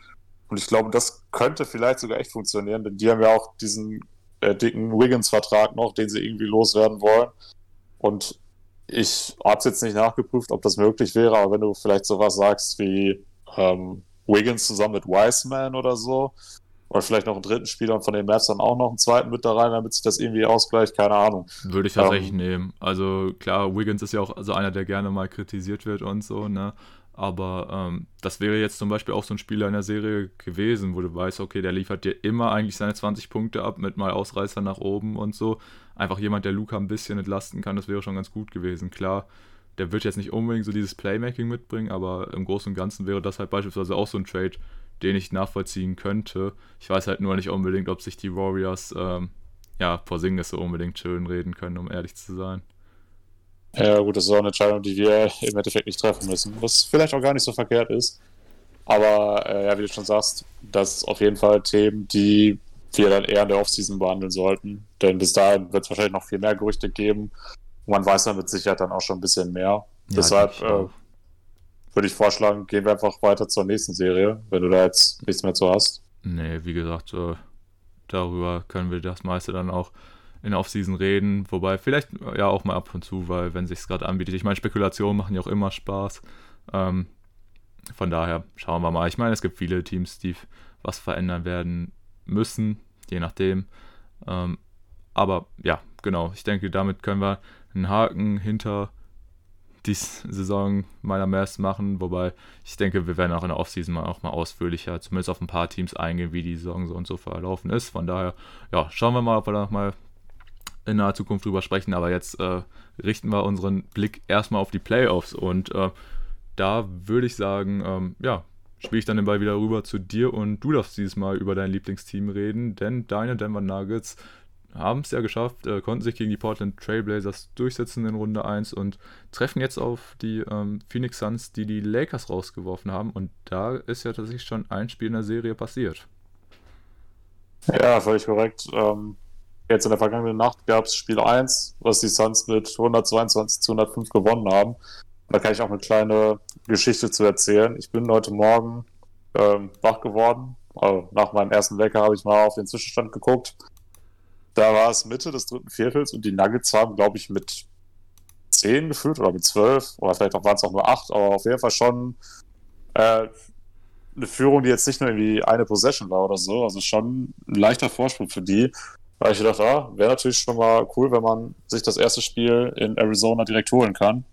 Und ich glaube, das könnte vielleicht sogar echt funktionieren, denn die haben ja auch diesen äh, dicken Wiggins-Vertrag noch, den sie irgendwie loswerden wollen. Und ich habe es jetzt nicht nachgeprüft, ob das möglich wäre, aber wenn du vielleicht sowas sagst wie ähm, Wiggins zusammen mit Wiseman oder so, oder vielleicht noch einen dritten Spieler und von den Mavs dann auch noch einen zweiten mit da rein, damit sich das irgendwie ausgleicht, keine Ahnung. Würde ich tatsächlich ähm, nehmen. Also klar, Wiggins ist ja auch so einer, der gerne mal kritisiert wird und so, ne? Aber ähm, das wäre jetzt zum Beispiel auch so ein Spieler in der Serie gewesen, wo du weißt, okay, der liefert dir immer eigentlich seine 20 Punkte ab mit mal Ausreißer nach oben und so. Einfach jemand, der Luca ein bisschen entlasten kann, das wäre schon ganz gut gewesen. Klar, der wird jetzt nicht unbedingt so dieses Playmaking mitbringen, aber im Großen und Ganzen wäre das halt beispielsweise auch so ein Trade, den ich nachvollziehen könnte. Ich weiß halt nur nicht unbedingt, ob sich die Warriors ähm, ja, Porzingis so unbedingt schön reden können, um ehrlich zu sein. Ja, gut, das ist auch eine Entscheidung, die wir im Endeffekt nicht treffen müssen, was vielleicht auch gar nicht so verkehrt ist. Aber äh, ja, wie du schon sagst, das ist auf jeden Fall Themen, die wir dann eher in der Offseason behandeln sollten. Denn bis dahin wird es wahrscheinlich noch viel mehr Gerüchte geben. Man weiß dann mit Sicherheit dann auch schon ein bisschen mehr. Ja, Deshalb äh, würde ich vorschlagen, gehen wir einfach weiter zur nächsten Serie, wenn du da jetzt nichts mehr zu hast. Nee, wie gesagt, äh, darüber können wir das meiste dann auch in der Offseason reden. Wobei vielleicht ja auch mal ab und zu, weil wenn sich es gerade anbietet. Ich meine, Spekulationen machen ja auch immer Spaß. Ähm, von daher schauen wir mal. Ich meine, es gibt viele Teams, die was verändern werden müssen, je nachdem. Ähm, aber ja, genau. Ich denke, damit können wir einen Haken hinter die Saison meiner Mess machen, wobei ich denke, wir werden auch in der Offseason mal auch mal ausführlicher, zumindest auf ein paar Teams eingehen, wie die Saison so und so verlaufen ist. Von daher, ja, schauen wir mal, ob wir da noch mal in naher Zukunft drüber sprechen, aber jetzt äh, richten wir unseren Blick erstmal auf die Playoffs. Und äh, da würde ich sagen, ähm, ja, spiele ich dann den Ball wieder rüber zu dir und du darfst dieses Mal über dein Lieblingsteam reden, denn deine Denver Nuggets haben es ja geschafft, äh, konnten sich gegen die Portland Trailblazers durchsetzen in Runde 1 und treffen jetzt auf die ähm, Phoenix Suns, die die Lakers rausgeworfen haben. Und da ist ja tatsächlich schon ein Spiel in der Serie passiert. Ja, völlig korrekt. Ähm, jetzt in der vergangenen Nacht gab es Spiel 1, was die Suns mit 122 zu 105 gewonnen haben. Da kann ich auch eine kleine Geschichte zu erzählen. Ich bin heute Morgen ähm, wach geworden. Also nach meinem ersten Wecker habe ich mal auf den Zwischenstand geguckt da war es Mitte des dritten Viertels und die Nuggets haben, glaube ich, mit 10 geführt oder mit 12 oder vielleicht waren es auch nur 8, aber auf jeden Fall schon äh, eine Führung, die jetzt nicht nur irgendwie eine Possession war oder so, also schon ein leichter Vorsprung für die. Weil ich gedacht, ah, wäre natürlich schon mal cool, wenn man sich das erste Spiel in Arizona direkt holen kann.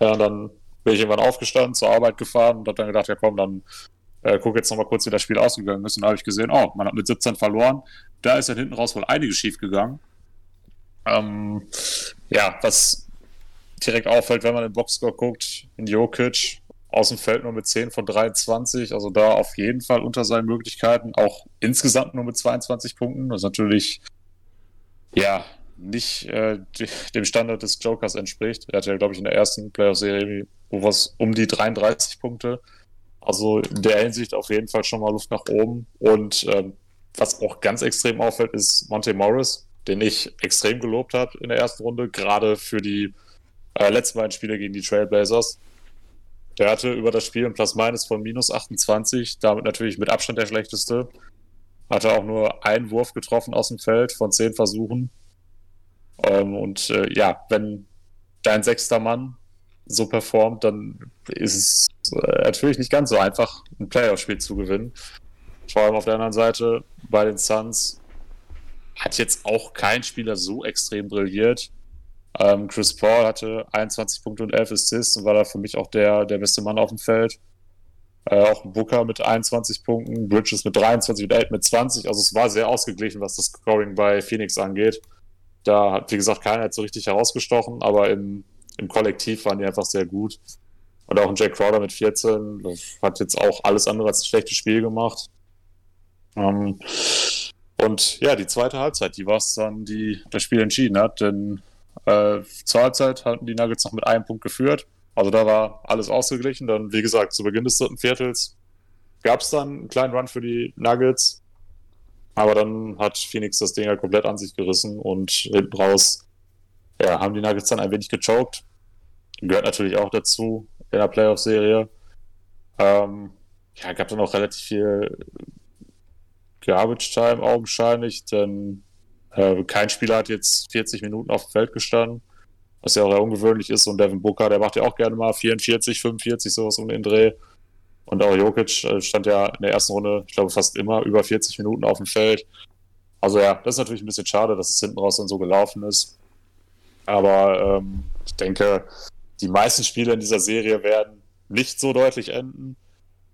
Ja, dann bin ich irgendwann aufgestanden, zur Arbeit gefahren und habe dann gedacht, ja komm, dann äh, guck jetzt nochmal kurz, wie das Spiel ausgegangen ist. Und da habe ich gesehen, oh, man hat mit 17 verloren. Da ist dann hinten raus wohl einiges schief gegangen. Ähm, ja, was direkt auffällt, wenn man den Boxscore guckt, in Jokic aus dem Feld nur mit 10 von 23, also da auf jeden Fall unter seinen Möglichkeiten, auch insgesamt nur mit 22 Punkten, das natürlich ja nicht äh, dem Standard des Jokers entspricht. Er hatte ja, glaube ich, in der ersten Playoff-Serie was um die 33 Punkte. Also in der Hinsicht auf jeden Fall schon mal Luft nach oben. Und ähm, was auch ganz extrem auffällt, ist Monte Morris, den ich extrem gelobt habe in der ersten Runde, gerade für die äh, letzten beiden Spiele gegen die Trailblazers. Der hatte über das Spiel ein Plus-Minus von minus 28, damit natürlich mit Abstand der schlechteste. Hatte auch nur einen Wurf getroffen aus dem Feld von zehn Versuchen. Ähm, und äh, ja, wenn dein sechster Mann so performt, dann ist es äh, natürlich nicht ganz so einfach, ein Playoff-Spiel zu gewinnen. Vor allem auf der anderen Seite bei den Suns hat jetzt auch kein Spieler so extrem brilliert. Ähm, Chris Paul hatte 21 Punkte und 11 Assists und war da für mich auch der, der beste Mann auf dem Feld. Äh, auch Booker mit 21 Punkten, Bridges mit 23 und 8 mit 20. Also es war sehr ausgeglichen, was das Scoring bei Phoenix angeht. Da hat, wie gesagt, keiner jetzt so richtig herausgestochen, aber im im Kollektiv waren die einfach sehr gut. Und auch ein Jack Crowder mit 14 hat jetzt auch alles andere als ein schlechtes Spiel gemacht. Ähm, und ja, die zweite Halbzeit, die war es dann, die das Spiel entschieden hat. Denn äh, zur Halbzeit hatten die Nuggets noch mit einem Punkt geführt. Also da war alles ausgeglichen. Dann, wie gesagt, zu Beginn des dritten Viertels gab es dann einen kleinen Run für die Nuggets. Aber dann hat Phoenix das Ding ja komplett an sich gerissen und hinten raus ja, haben die Nuggets dann ein wenig gechoked. Gehört natürlich auch dazu in der Playoff-Serie. Ähm, ja, gab dann auch relativ viel Garbage Time augenscheinlich, denn Äh, kein Spieler hat jetzt 40 Minuten auf dem Feld gestanden, was ja auch eher ungewöhnlich ist. Und Devin Booker, der macht ja auch gerne mal 44, 45, sowas um den Dreh. Und auch Jokic äh, stand ja in der ersten Runde, ich glaube, fast immer über 40 Minuten auf dem Feld. Also ja, das ist natürlich ein bisschen schade, dass es hinten raus dann so gelaufen ist. Aber ähm, ich denke, die meisten Spiele in dieser Serie werden nicht so deutlich enden.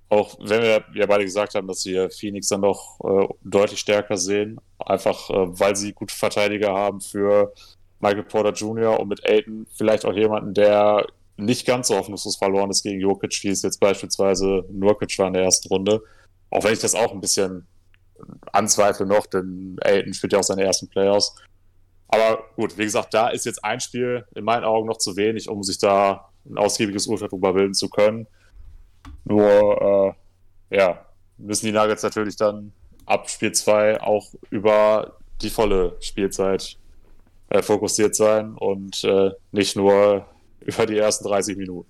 Auch wenn wir ja beide gesagt haben, dass wir Phoenix dann doch äh, deutlich stärker sehen. Einfach, äh, weil sie gute Verteidiger haben für Michael Porter Jr. und mit Aiden vielleicht auch jemanden, der nicht ganz so hoffnungslos verloren ist gegen Jokic, wie es jetzt beispielsweise Nurkic war in der ersten Runde. Auch wenn ich das auch ein bisschen anzweifle noch, denn Aiden spielt ja auch seine ersten Playoffs. Aber gut, wie gesagt, da ist jetzt ein Spiel in meinen Augen noch zu wenig, um sich da ein ausgiebiges Urteil drüber bilden zu können. Nur, äh, ja, müssen die Nuggets natürlich dann ab Spiel 2 auch über die volle Spielzeit äh, fokussiert sein und äh, nicht nur über die ersten 30 Minuten.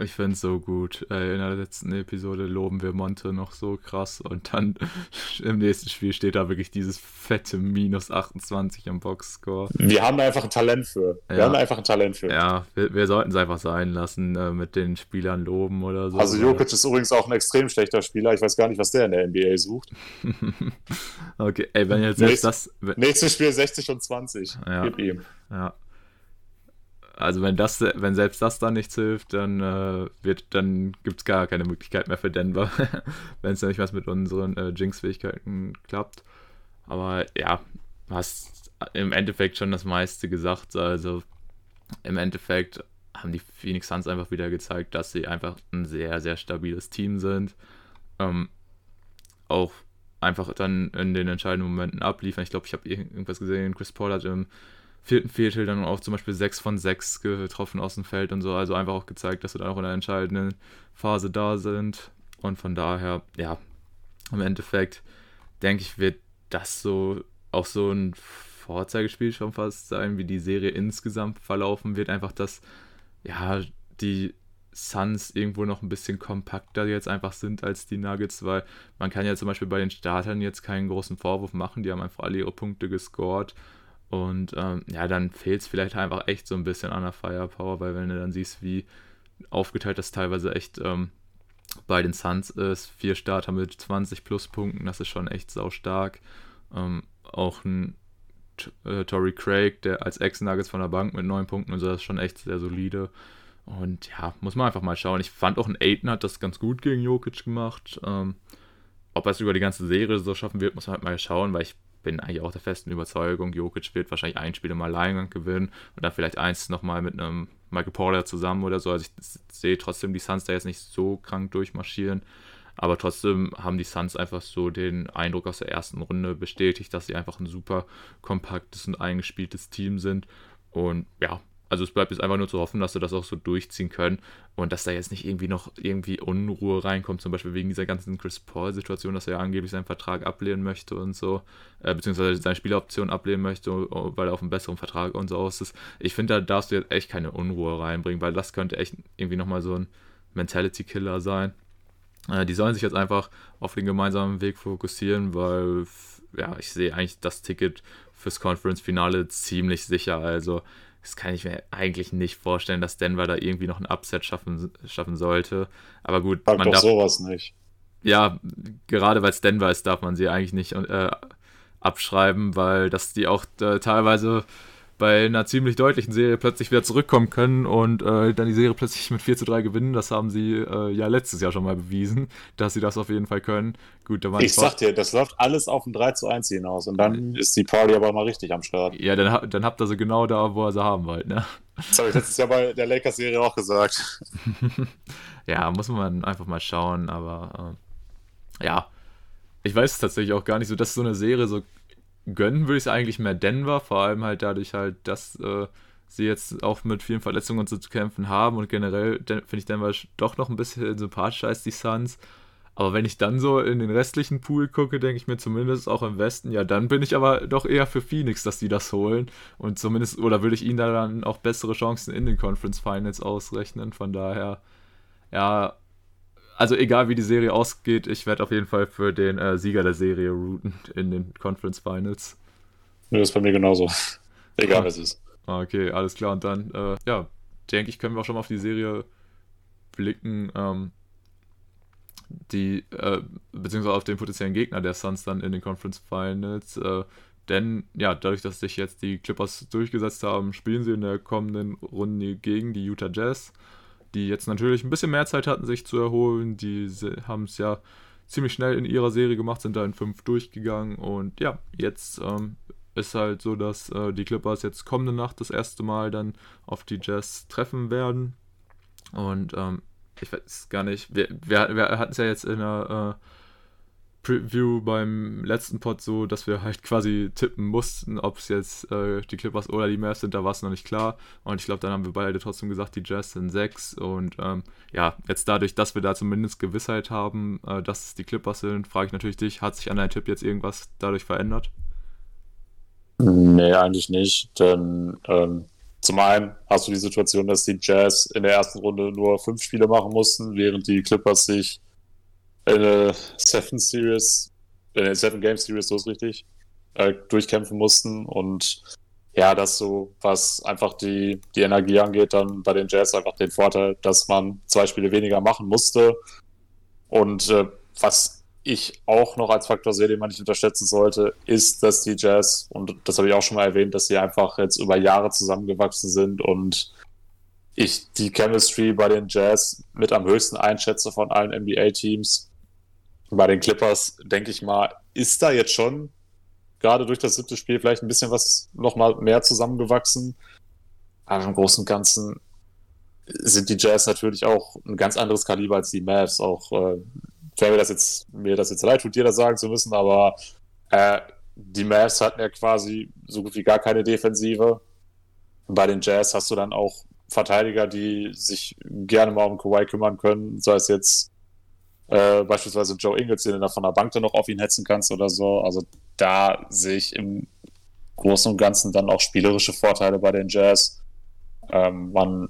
Ich finde es so gut. Äh, in der letzten Episode loben wir Monte noch so krass und dann im nächsten Spiel steht da wirklich dieses fette Minus 28 im Boxscore. Wir haben da einfach ein Talent für. Wir ja. haben da einfach ein Talent für. Ja, wir, wir sollten es einfach sein lassen, äh, mit den Spielern loben oder so. Also Jokic ist übrigens auch ein extrem schlechter Spieler. Ich weiß gar nicht, was der in der NBA sucht. okay, ey, wenn jetzt selbst das... Wenn... Nächstes Spiel 60 und 20. Ja. Gib ihm. Ja. Also wenn das, wenn selbst das dann nichts hilft, dann äh, wird, dann gibt es gar keine Möglichkeit mehr für Denver, wenn es nicht was mit unseren äh, Jinx-Fähigkeiten klappt. Aber ja, hast im Endeffekt schon das meiste gesagt. Also im Endeffekt haben die Phoenix Suns einfach wieder gezeigt, dass sie einfach ein sehr, sehr stabiles Team sind. Ähm, auch einfach dann in den entscheidenden Momenten abliefern. Ich glaube, ich habe irgendwas gesehen, Chris Paul hat im vierten Viertel dann auch zum Beispiel 6 von 6 getroffen aus dem Feld und so. Also einfach auch gezeigt, dass sie dann auch in der entscheidenden Phase da sind. Und von daher, ja, im Endeffekt denke ich, wird das so auch so ein Vorzeigespiel schon fast sein, wie die Serie insgesamt verlaufen wird. Einfach, dass ja die Suns irgendwo noch ein bisschen kompakter jetzt einfach sind als die Nuggets, weil man kann ja zum Beispiel bei den Startern jetzt keinen großen Vorwurf machen. Die haben einfach alle ihre Punkte gescored. Und ähm, ja, dann fehlt es vielleicht einfach echt so ein bisschen an der Firepower, weil wenn du dann siehst, wie aufgeteilt das teilweise echt ähm, bei den Suns ist, vier Starter mit 20 plus Punkten, das ist schon echt sau stark. Ähm, auch ein äh, Tory Craig, der als Ex-Nuggets von der Bank mit neun Punkten und so, das ist schon echt sehr solide. Und ja, muss man einfach mal schauen. Ich fand auch ein Aiden hat das ganz gut gegen Jokic gemacht. Ähm, ob er es über die ganze Serie so schaffen wird, muss man halt mal schauen, weil ich bin eigentlich auch der festen Überzeugung, Jokic wird wahrscheinlich ein Spiel im Alleingang gewinnen und dann vielleicht eins nochmal mit einem Michael Porter zusammen oder so. Also ich sehe trotzdem die Suns da jetzt nicht so krank durchmarschieren. Aber trotzdem haben die Suns einfach so den Eindruck aus der ersten Runde bestätigt, dass sie einfach ein super kompaktes und eingespieltes Team sind. Und ja, also es bleibt jetzt einfach nur zu hoffen, dass sie das auch so durchziehen können und dass da jetzt nicht irgendwie noch irgendwie Unruhe reinkommt, zum Beispiel wegen dieser ganzen Chris Paul-Situation, dass er ja angeblich seinen Vertrag ablehnen möchte und so, äh, beziehungsweise seine Spieleroption ablehnen möchte, weil er auf einen besseren Vertrag und so aus ist. Ich finde, da darfst du jetzt echt keine Unruhe reinbringen, weil das könnte echt irgendwie nochmal so ein Mentality-Killer sein. Äh, die sollen sich jetzt einfach auf den gemeinsamen Weg fokussieren, weil ja, ich sehe eigentlich das Ticket fürs Conference-Finale ziemlich sicher. Also das kann ich mir eigentlich nicht vorstellen, dass Denver da irgendwie noch ein Upset schaffen, schaffen sollte. Aber gut, Sag man doch darf, sowas nicht. Ja, gerade weil es Denver ist, darf man sie eigentlich nicht äh, abschreiben, weil das die auch äh, teilweise bei einer ziemlich deutlichen Serie plötzlich wieder zurückkommen können und äh, dann die Serie plötzlich mit 4 zu 3 gewinnen. Das haben sie äh, ja letztes Jahr schon mal bewiesen, dass sie das auf jeden Fall können. Gut, da ich sag dir, das läuft alles auf ein 3 zu 1 hinaus und dann ist die Party aber mal richtig am Start. Ja, dann, dann habt ihr sie genau da, wo ihr sie haben wollt, ne? Das habe ich letztes Jahr bei der Lakers-Serie auch gesagt. ja, muss man einfach mal schauen, aber äh, ja, ich weiß tatsächlich auch gar nicht so, dass so eine Serie so gönnen würde ich es eigentlich mehr Denver, vor allem halt dadurch halt, dass äh, sie jetzt auch mit vielen Verletzungen zu kämpfen haben und generell finde ich Denver doch noch ein bisschen sympathischer als die Suns. Aber wenn ich dann so in den restlichen Pool gucke, denke ich mir zumindest auch im Westen, ja, dann bin ich aber doch eher für Phoenix, dass die das holen. Und zumindest, oder würde ich ihnen da dann auch bessere Chancen in den Conference Finals ausrechnen. Von daher, ja, also egal wie die Serie ausgeht, ich werde auf jeden Fall für den äh, Sieger der Serie routen in den Conference Finals. Nö, ist bei mir genauso. Egal, was es ist. Ah, okay, alles klar. Und dann, äh, ja, denke ich, können wir auch schon mal auf die Serie blicken, ähm, die, äh, beziehungsweise auf den potenziellen Gegner der Suns dann in den Conference Finals. Äh, denn, ja, dadurch, dass sich jetzt die Clippers durchgesetzt haben, spielen sie in der kommenden Runde gegen die Utah Jazz, die jetzt natürlich ein bisschen mehr Zeit hatten, sich zu erholen. Die haben es ja ziemlich schnell in ihrer Serie gemacht, sind da in fünf durchgegangen und ja, jetzt ähm, ist halt so, dass äh, die Clippers jetzt kommende Nacht das erste Mal dann auf die Jazz treffen werden. Und ähm, ich weiß gar nicht, wir, wir, wir hatten es ja jetzt in der äh, Preview beim letzten Pod so, dass wir halt quasi tippen mussten, ob es jetzt äh, die Clippers oder die Mavs sind, da war es noch nicht klar. Und ich glaube, dann haben wir beide trotzdem gesagt, die Jazz sind sechs. Und ähm, ja, jetzt dadurch, dass wir da zumindest Gewissheit haben, äh, dass es die Clippers sind, frage ich natürlich dich, hat sich an deinem Tipp jetzt irgendwas dadurch verändert? Nee, eigentlich nicht. Denn ähm, zum einen hast du die Situation, dass die Jazz in der ersten Runde nur fünf Spiele machen mussten, während die Clippers sich eine Seven Series, eine Seven Game Series, so ist richtig, äh, durchkämpfen mussten und ja, das so, was einfach die, die Energie angeht, dann bei den Jazz einfach den Vorteil, dass man zwei Spiele weniger machen musste. Und äh, was ich auch noch als Faktor sehe, den man nicht unterschätzen sollte, ist, dass die Jazz, und das habe ich auch schon mal erwähnt, dass sie einfach jetzt über Jahre zusammengewachsen sind und ich die Chemistry bei den Jazz mit am höchsten einschätze von allen NBA-Teams bei den Clippers, denke ich mal, ist da jetzt schon gerade durch das siebte Spiel vielleicht ein bisschen was nochmal mehr zusammengewachsen. Aber im Großen und Ganzen sind die Jazz natürlich auch ein ganz anderes Kaliber als die Mavs. Auch äh, mir das jetzt, mir das jetzt leid tut, dir das sagen zu müssen, aber äh, die Mavs hatten ja quasi so gut wie gar keine Defensive. bei den Jazz hast du dann auch Verteidiger, die sich gerne mal um Kawhi kümmern können, sei es jetzt äh, beispielsweise Joe Ingles, den du von der Bank dann noch auf ihn hetzen kannst oder so. Also da sehe ich im Großen und Ganzen dann auch spielerische Vorteile bei den Jazz. Ähm, man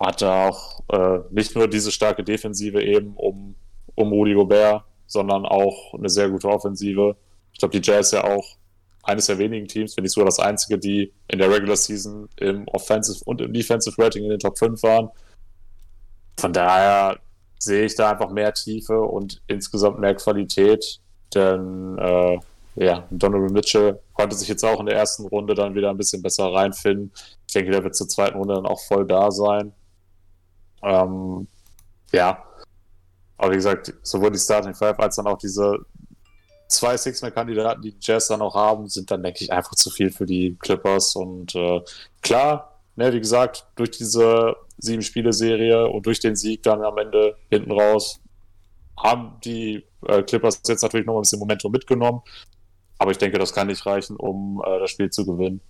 hat da auch äh, nicht nur diese starke Defensive eben um, um Rudy Gobert, sondern auch eine sehr gute Offensive. Ich glaube, die Jazz ja auch eines der wenigen Teams, wenn nicht sogar das einzige, die in der Regular Season im Offensive und im Defensive Rating in den Top 5 waren. Von daher sehe ich da einfach mehr Tiefe und insgesamt mehr Qualität. Denn äh, ja, Donovan Mitchell konnte sich jetzt auch in der ersten Runde dann wieder ein bisschen besser reinfinden. Ich denke, der wird zur zweiten Runde dann auch voll da sein. Ähm, ja. Aber wie gesagt, sowohl die Starting Five als dann auch diese zwei Six-Man-Kandidaten, die Jazz dann auch haben, sind dann, denke ich, einfach zu viel für die Clippers. Und äh, klar, ne, wie gesagt, durch diese sieben Spiele-Serie und durch den Sieg dann am Ende hinten raus haben die äh, Clippers jetzt natürlich noch ein bisschen Momentum mitgenommen. Aber ich denke, das kann nicht reichen, um äh, das Spiel zu gewinnen.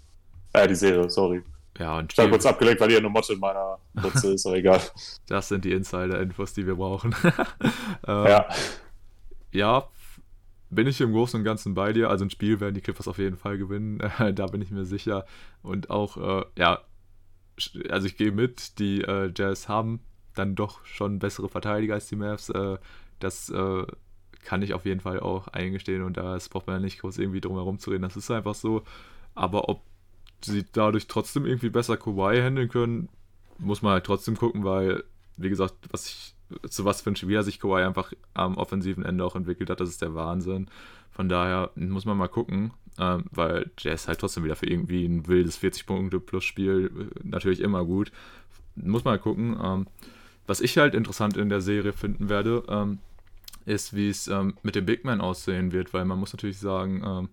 Äh, die Serie, sorry. Ja, und ich habe kurz abgelegt, weil hier eine Motte in meiner Nutze ist, aber egal. Das sind die Insider-Infos, die wir brauchen. ähm, ja. Ja, bin ich im Großen und Ganzen bei dir. Also ein Spiel werden die Clippers auf jeden Fall gewinnen. da bin ich mir sicher. Und auch, äh, ja, also ich gehe mit, die äh, Jazz haben dann doch schon bessere Verteidiger als die Mavs. Äh, das äh, kann ich auf jeden Fall auch eingestehen und da braucht man ja nicht groß irgendwie drum herum zu reden. Das ist einfach so. Aber ob sie dadurch trotzdem irgendwie besser Kawhi handeln können, muss man halt trotzdem gucken, weil, wie gesagt, was ich, zu was für ein Spieler sich Kawhi einfach am offensiven Ende auch entwickelt hat, das ist der Wahnsinn. Von daher muss man mal gucken, ähm, weil Jazz halt trotzdem wieder für irgendwie ein wildes 40-Punkte-Plus-Spiel äh, natürlich immer gut. Muss mal gucken. Ähm, was ich halt interessant in der Serie finden werde, ähm, ist, wie es ähm, mit dem Big Man aussehen wird, weil man muss natürlich sagen, ähm,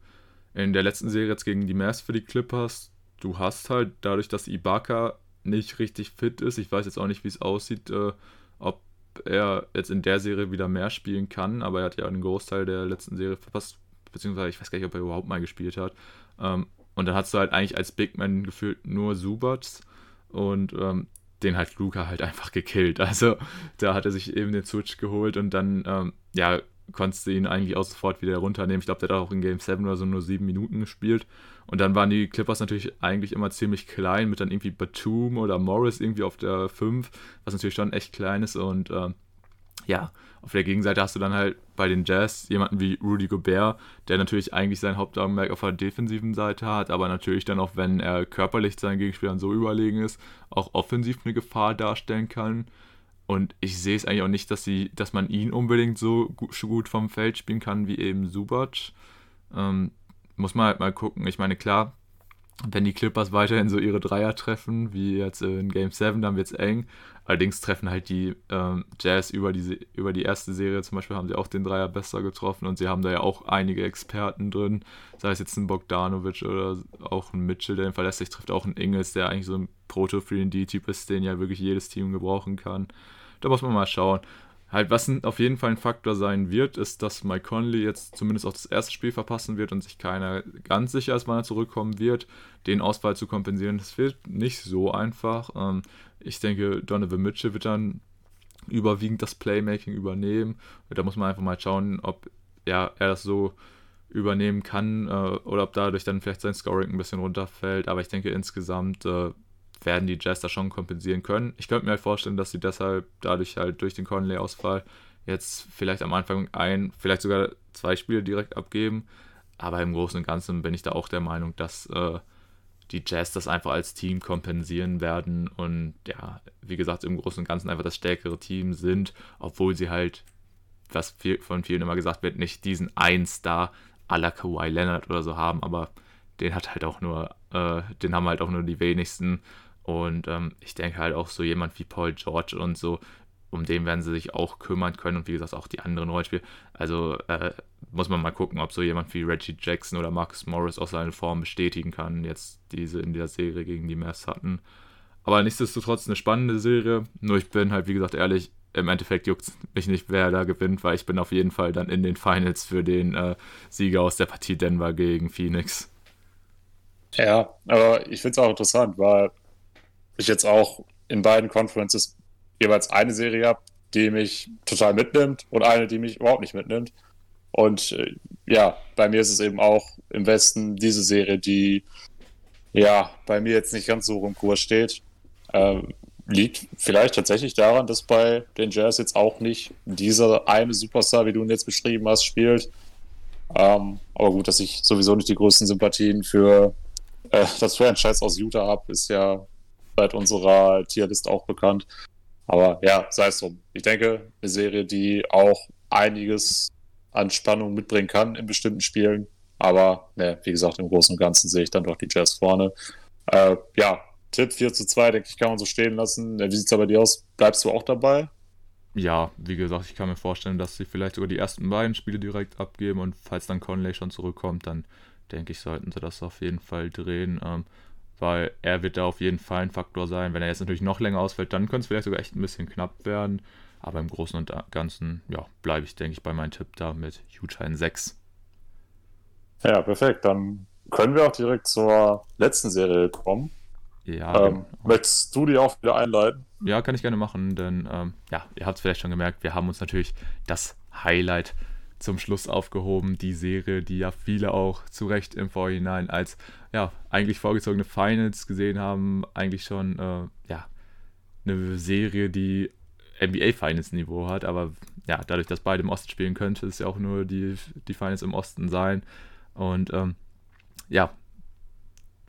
in der letzten Serie jetzt gegen die Mavs für die Clippers, du hast halt dadurch, dass Ibaka nicht richtig fit ist, ich weiß jetzt auch nicht, wie es aussieht, äh, ob er jetzt in der Serie wieder mehr spielen kann, aber er hat ja einen Großteil der letzten Serie verpasst, beziehungsweise ich weiß gar nicht, ob er überhaupt mal gespielt hat. Ähm, und dann hast du halt eigentlich als Big Man gefühlt nur Subats und ähm, den hat Luca halt einfach gekillt. Also da hat er sich eben den Switch geholt und dann, ähm, ja, konntest du ihn eigentlich auch sofort wieder runternehmen. Ich glaube, der hat auch in Game 7 oder so nur sieben Minuten gespielt. Und dann waren die Clippers natürlich eigentlich immer ziemlich klein, mit dann irgendwie Batum oder Morris irgendwie auf der 5, was natürlich schon echt klein ist. Und ähm, ja, auf der Gegenseite hast du dann halt bei den Jazz jemanden wie Rudy Gobert, der natürlich eigentlich sein Hauptaugenmerk auf der defensiven Seite hat, aber natürlich dann auch, wenn er körperlich seinen Gegenspielern so überlegen ist, auch offensiv eine Gefahr darstellen kann. Und ich sehe es eigentlich auch nicht, dass, sie, dass man ihn unbedingt so gut, vom Feld spielen kann wie eben Subac. Ähm, muss man halt mal gucken. Ich meine, klar, wenn die Clippers weiterhin so ihre Dreier treffen, wie jetzt in Game 7, dann wird es eng. Allerdings treffen halt die ähm, Jazz über, diese, über die erste Serie zum Beispiel, haben sie auch den Dreier besser getroffen und sie haben da ja auch einige Experten drin. Sei es jetzt ein Bogdanovic oder auch ein Mitchell, der den verlässlich trifft, auch ein Ingles, der eigentlich so ein Proto-3D-Typ ist, den ja wirklich jedes Team gebrauchen kann. Da muss man mal schauen. Halt, was auf jeden Fall ein Faktor sein wird, ist, dass Mike Conley jetzt zumindest auch das erste Spiel verpassen wird und sich keiner ganz sicher ist, wann er zurückkommen wird. Den Ausfall zu kompensieren, das wird nicht so einfach. Ähm, ich denke, Donovan Mitchell wird dann überwiegend das Playmaking übernehmen. Da muss man einfach mal schauen, ob ja, er das so übernehmen kann äh, oder ob dadurch dann vielleicht sein Scoring ein bisschen runterfällt. Aber ich denke, insgesamt äh, werden die Jazz da schon kompensieren können. Ich könnte mir halt vorstellen, dass sie deshalb dadurch halt durch den Conley-Ausfall jetzt vielleicht am Anfang ein, vielleicht sogar zwei Spiele direkt abgeben. Aber im Großen und Ganzen bin ich da auch der Meinung, dass äh, die Jazz das einfach als Team kompensieren werden und ja, wie gesagt, im Großen und Ganzen einfach das stärkere Team sind, obwohl sie halt, was viel, von vielen immer gesagt wird, nicht diesen einen Star à la Kawhi Leonard oder so haben, aber den hat halt auch nur, äh, den haben halt auch nur die wenigsten und ähm, ich denke halt auch so jemand wie Paul George und so, um den werden sie sich auch kümmern können und wie gesagt auch die anderen Rollenspiele. Also äh, muss man mal gucken, ob so jemand wie Reggie Jackson oder Marcus Morris auch seine Form bestätigen kann, jetzt diese in der Serie gegen die Mavs hatten. Aber nichtsdestotrotz eine spannende Serie. Nur ich bin halt, wie gesagt, ehrlich, im Endeffekt juckt mich nicht, wer da gewinnt, weil ich bin auf jeden Fall dann in den Finals für den äh, Sieger aus der Partie Denver gegen Phoenix. Ja, aber ich finde es auch interessant, weil ich jetzt auch in beiden Conferences jeweils eine Serie habe, die mich total mitnimmt und eine, die mich überhaupt nicht mitnimmt. Und äh, ja, bei mir ist es eben auch im Westen diese Serie, die ja bei mir jetzt nicht ganz so im Kurs steht. Ähm, liegt vielleicht tatsächlich daran, dass bei den Jazz jetzt auch nicht dieser eine Superstar, wie du ihn jetzt beschrieben hast, spielt. Ähm, aber gut, dass ich sowieso nicht die größten Sympathien für äh, das Franchise aus Utah habe, ist ja seit unserer Tierlist auch bekannt. Aber ja, sei es drum. Ich denke, eine Serie, die auch einiges an Spannung mitbringen kann in bestimmten Spielen. Aber ne, wie gesagt, im Großen und Ganzen sehe ich dann doch die Jazz vorne. Äh, ja, Tipp 4 zu 2, denke ich, kann man so stehen lassen. Wie sieht es bei dir aus? Bleibst du auch dabei? Ja, wie gesagt, ich kann mir vorstellen, dass sie vielleicht sogar die ersten beiden Spiele direkt abgeben und falls dann Conley schon zurückkommt, dann denke ich, sollten sie das auf jeden Fall drehen. Ähm, weil er wird da auf jeden Fall ein Faktor sein. Wenn er jetzt natürlich noch länger ausfällt, dann könnte es vielleicht sogar echt ein bisschen knapp werden. Aber im Großen und Ganzen, ja, bleibe ich, denke ich, bei meinem Tipp da mit Utah in 6. Ja, perfekt. Dann können wir auch direkt zur letzten Serie kommen. Ja. Ähm, genau. Möchtest du die auch wieder einleiten? Ja, kann ich gerne machen, denn ähm, ja, ihr habt es vielleicht schon gemerkt, wir haben uns natürlich das Highlight zum Schluss aufgehoben. Die Serie, die ja viele auch zu Recht im Vorhinein als ja, eigentlich vorgezogene Finals gesehen haben. Eigentlich schon äh, ja, eine Serie, die NBA Finals Niveau hat, aber ja, dadurch, dass beide im Osten spielen, könnte es ja auch nur die, die Finals im Osten sein. Und ähm, ja,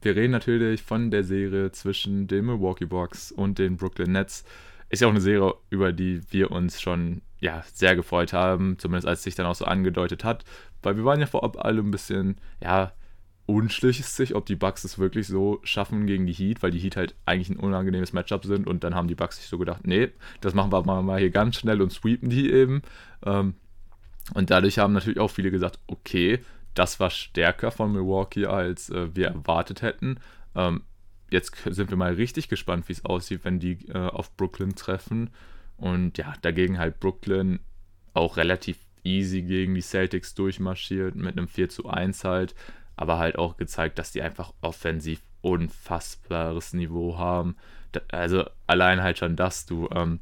wir reden natürlich von der Serie zwischen den Milwaukee Bucks und den Brooklyn Nets. Ist ja auch eine Serie, über die wir uns schon ja, sehr gefreut haben, zumindest als es sich dann auch so angedeutet hat, weil wir waren ja vorab alle ein bisschen, ja, unschlüssig, ob die Bucks es wirklich so schaffen gegen die Heat, weil die Heat halt eigentlich ein unangenehmes Matchup sind und dann haben die Bucks sich so gedacht, nee, das machen wir mal hier ganz schnell und sweepen die eben. Ähm, und dadurch haben natürlich auch viele gesagt, okay, das war stärker von Milwaukee, als äh, wir erwartet hätten. Ähm, jetzt sind wir mal richtig gespannt, wie es aussieht, wenn die äh, auf Brooklyn treffen. Und ja, dagegen halt Brooklyn auch relativ easy gegen die Celtics durchmarschiert, mit einem 4 zu 1 halt, aber halt auch gezeigt, dass die einfach offensiv unfassbares Niveau haben. Also allein halt schon, dass du ähm,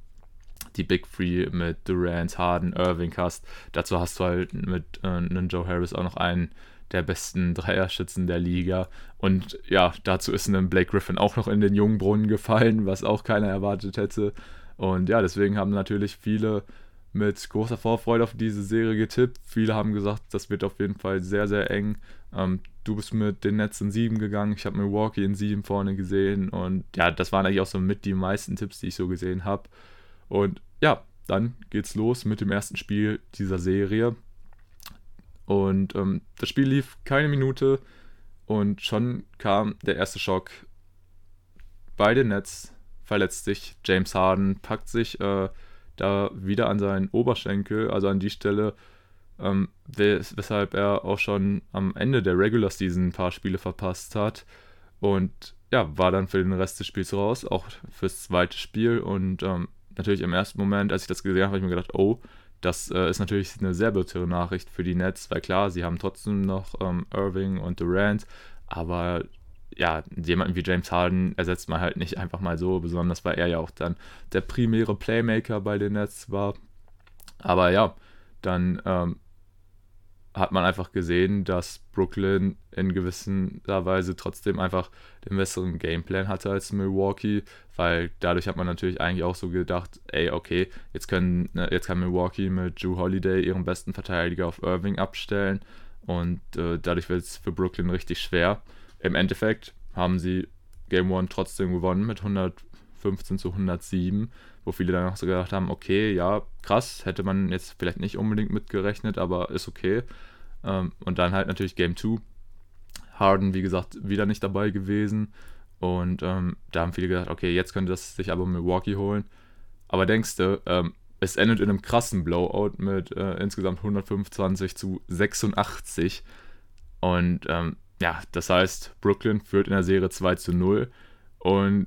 die Big Three mit Durant, Harden, Irving hast. Dazu hast du halt mit äh, Joe Harris auch noch einen der besten Dreierschützen der Liga. Und ja, dazu ist ein Blake Griffin auch noch in den Jungbrunnen gefallen, was auch keiner erwartet hätte. Und ja, deswegen haben natürlich viele mit großer Vorfreude auf diese Serie getippt. Viele haben gesagt, das wird auf jeden Fall sehr, sehr eng. Ähm, du bist mit den Nets in 7 gegangen, ich habe Milwaukee in 7 vorne gesehen und ja, das waren eigentlich auch so mit die meisten Tipps, die ich so gesehen habe. Und ja, dann geht's los mit dem ersten Spiel dieser Serie. Und ähm, das Spiel lief keine Minute und schon kam der erste Schock. bei den Nets verletzt sich James Harden, packt sich äh, da wieder an seinen Oberschenkel, also an die Stelle, ähm, wes weshalb er auch schon am Ende der Regular Season ein paar Spiele verpasst hat. Und ja, war dann für den Rest des Spiels raus, auch fürs zweite Spiel. Und ähm, natürlich im ersten Moment, als ich das gesehen habe, habe ich mir gedacht, oh, das äh, ist natürlich eine sehr bittere Nachricht für die Nets, weil klar, sie haben trotzdem noch ähm, Irving und Durant, aber ja, jemanden wie James Harden ersetzt man halt nicht einfach mal so, besonders weil er ja auch dann der primäre Playmaker bei den Nets war. Aber ja, dann ähm, hat man einfach gesehen, dass Brooklyn in gewisser Weise trotzdem einfach den besseren Gameplan hatte als Milwaukee, weil dadurch hat man natürlich eigentlich auch so gedacht, ey, okay, jetzt können ne, jetzt kann Milwaukee mit Drew Holiday ihren besten Verteidiger auf Irving abstellen und äh, dadurch wird es für Brooklyn richtig schwer. Im Endeffekt haben sie Game One trotzdem gewonnen mit 115 zu 107 wo viele dann auch so gedacht haben, okay, ja, krass, hätte man jetzt vielleicht nicht unbedingt mitgerechnet, aber ist okay. Ähm, und dann halt natürlich Game 2. Harden, wie gesagt, wieder nicht dabei gewesen. Und ähm, da haben viele gedacht, okay, jetzt könnte das sich aber Milwaukee holen. Aber denkst du, ähm, es endet in einem krassen Blowout mit äh, insgesamt 125 zu 86. Und ähm, ja, das heißt, Brooklyn führt in der Serie 2 zu 0. Und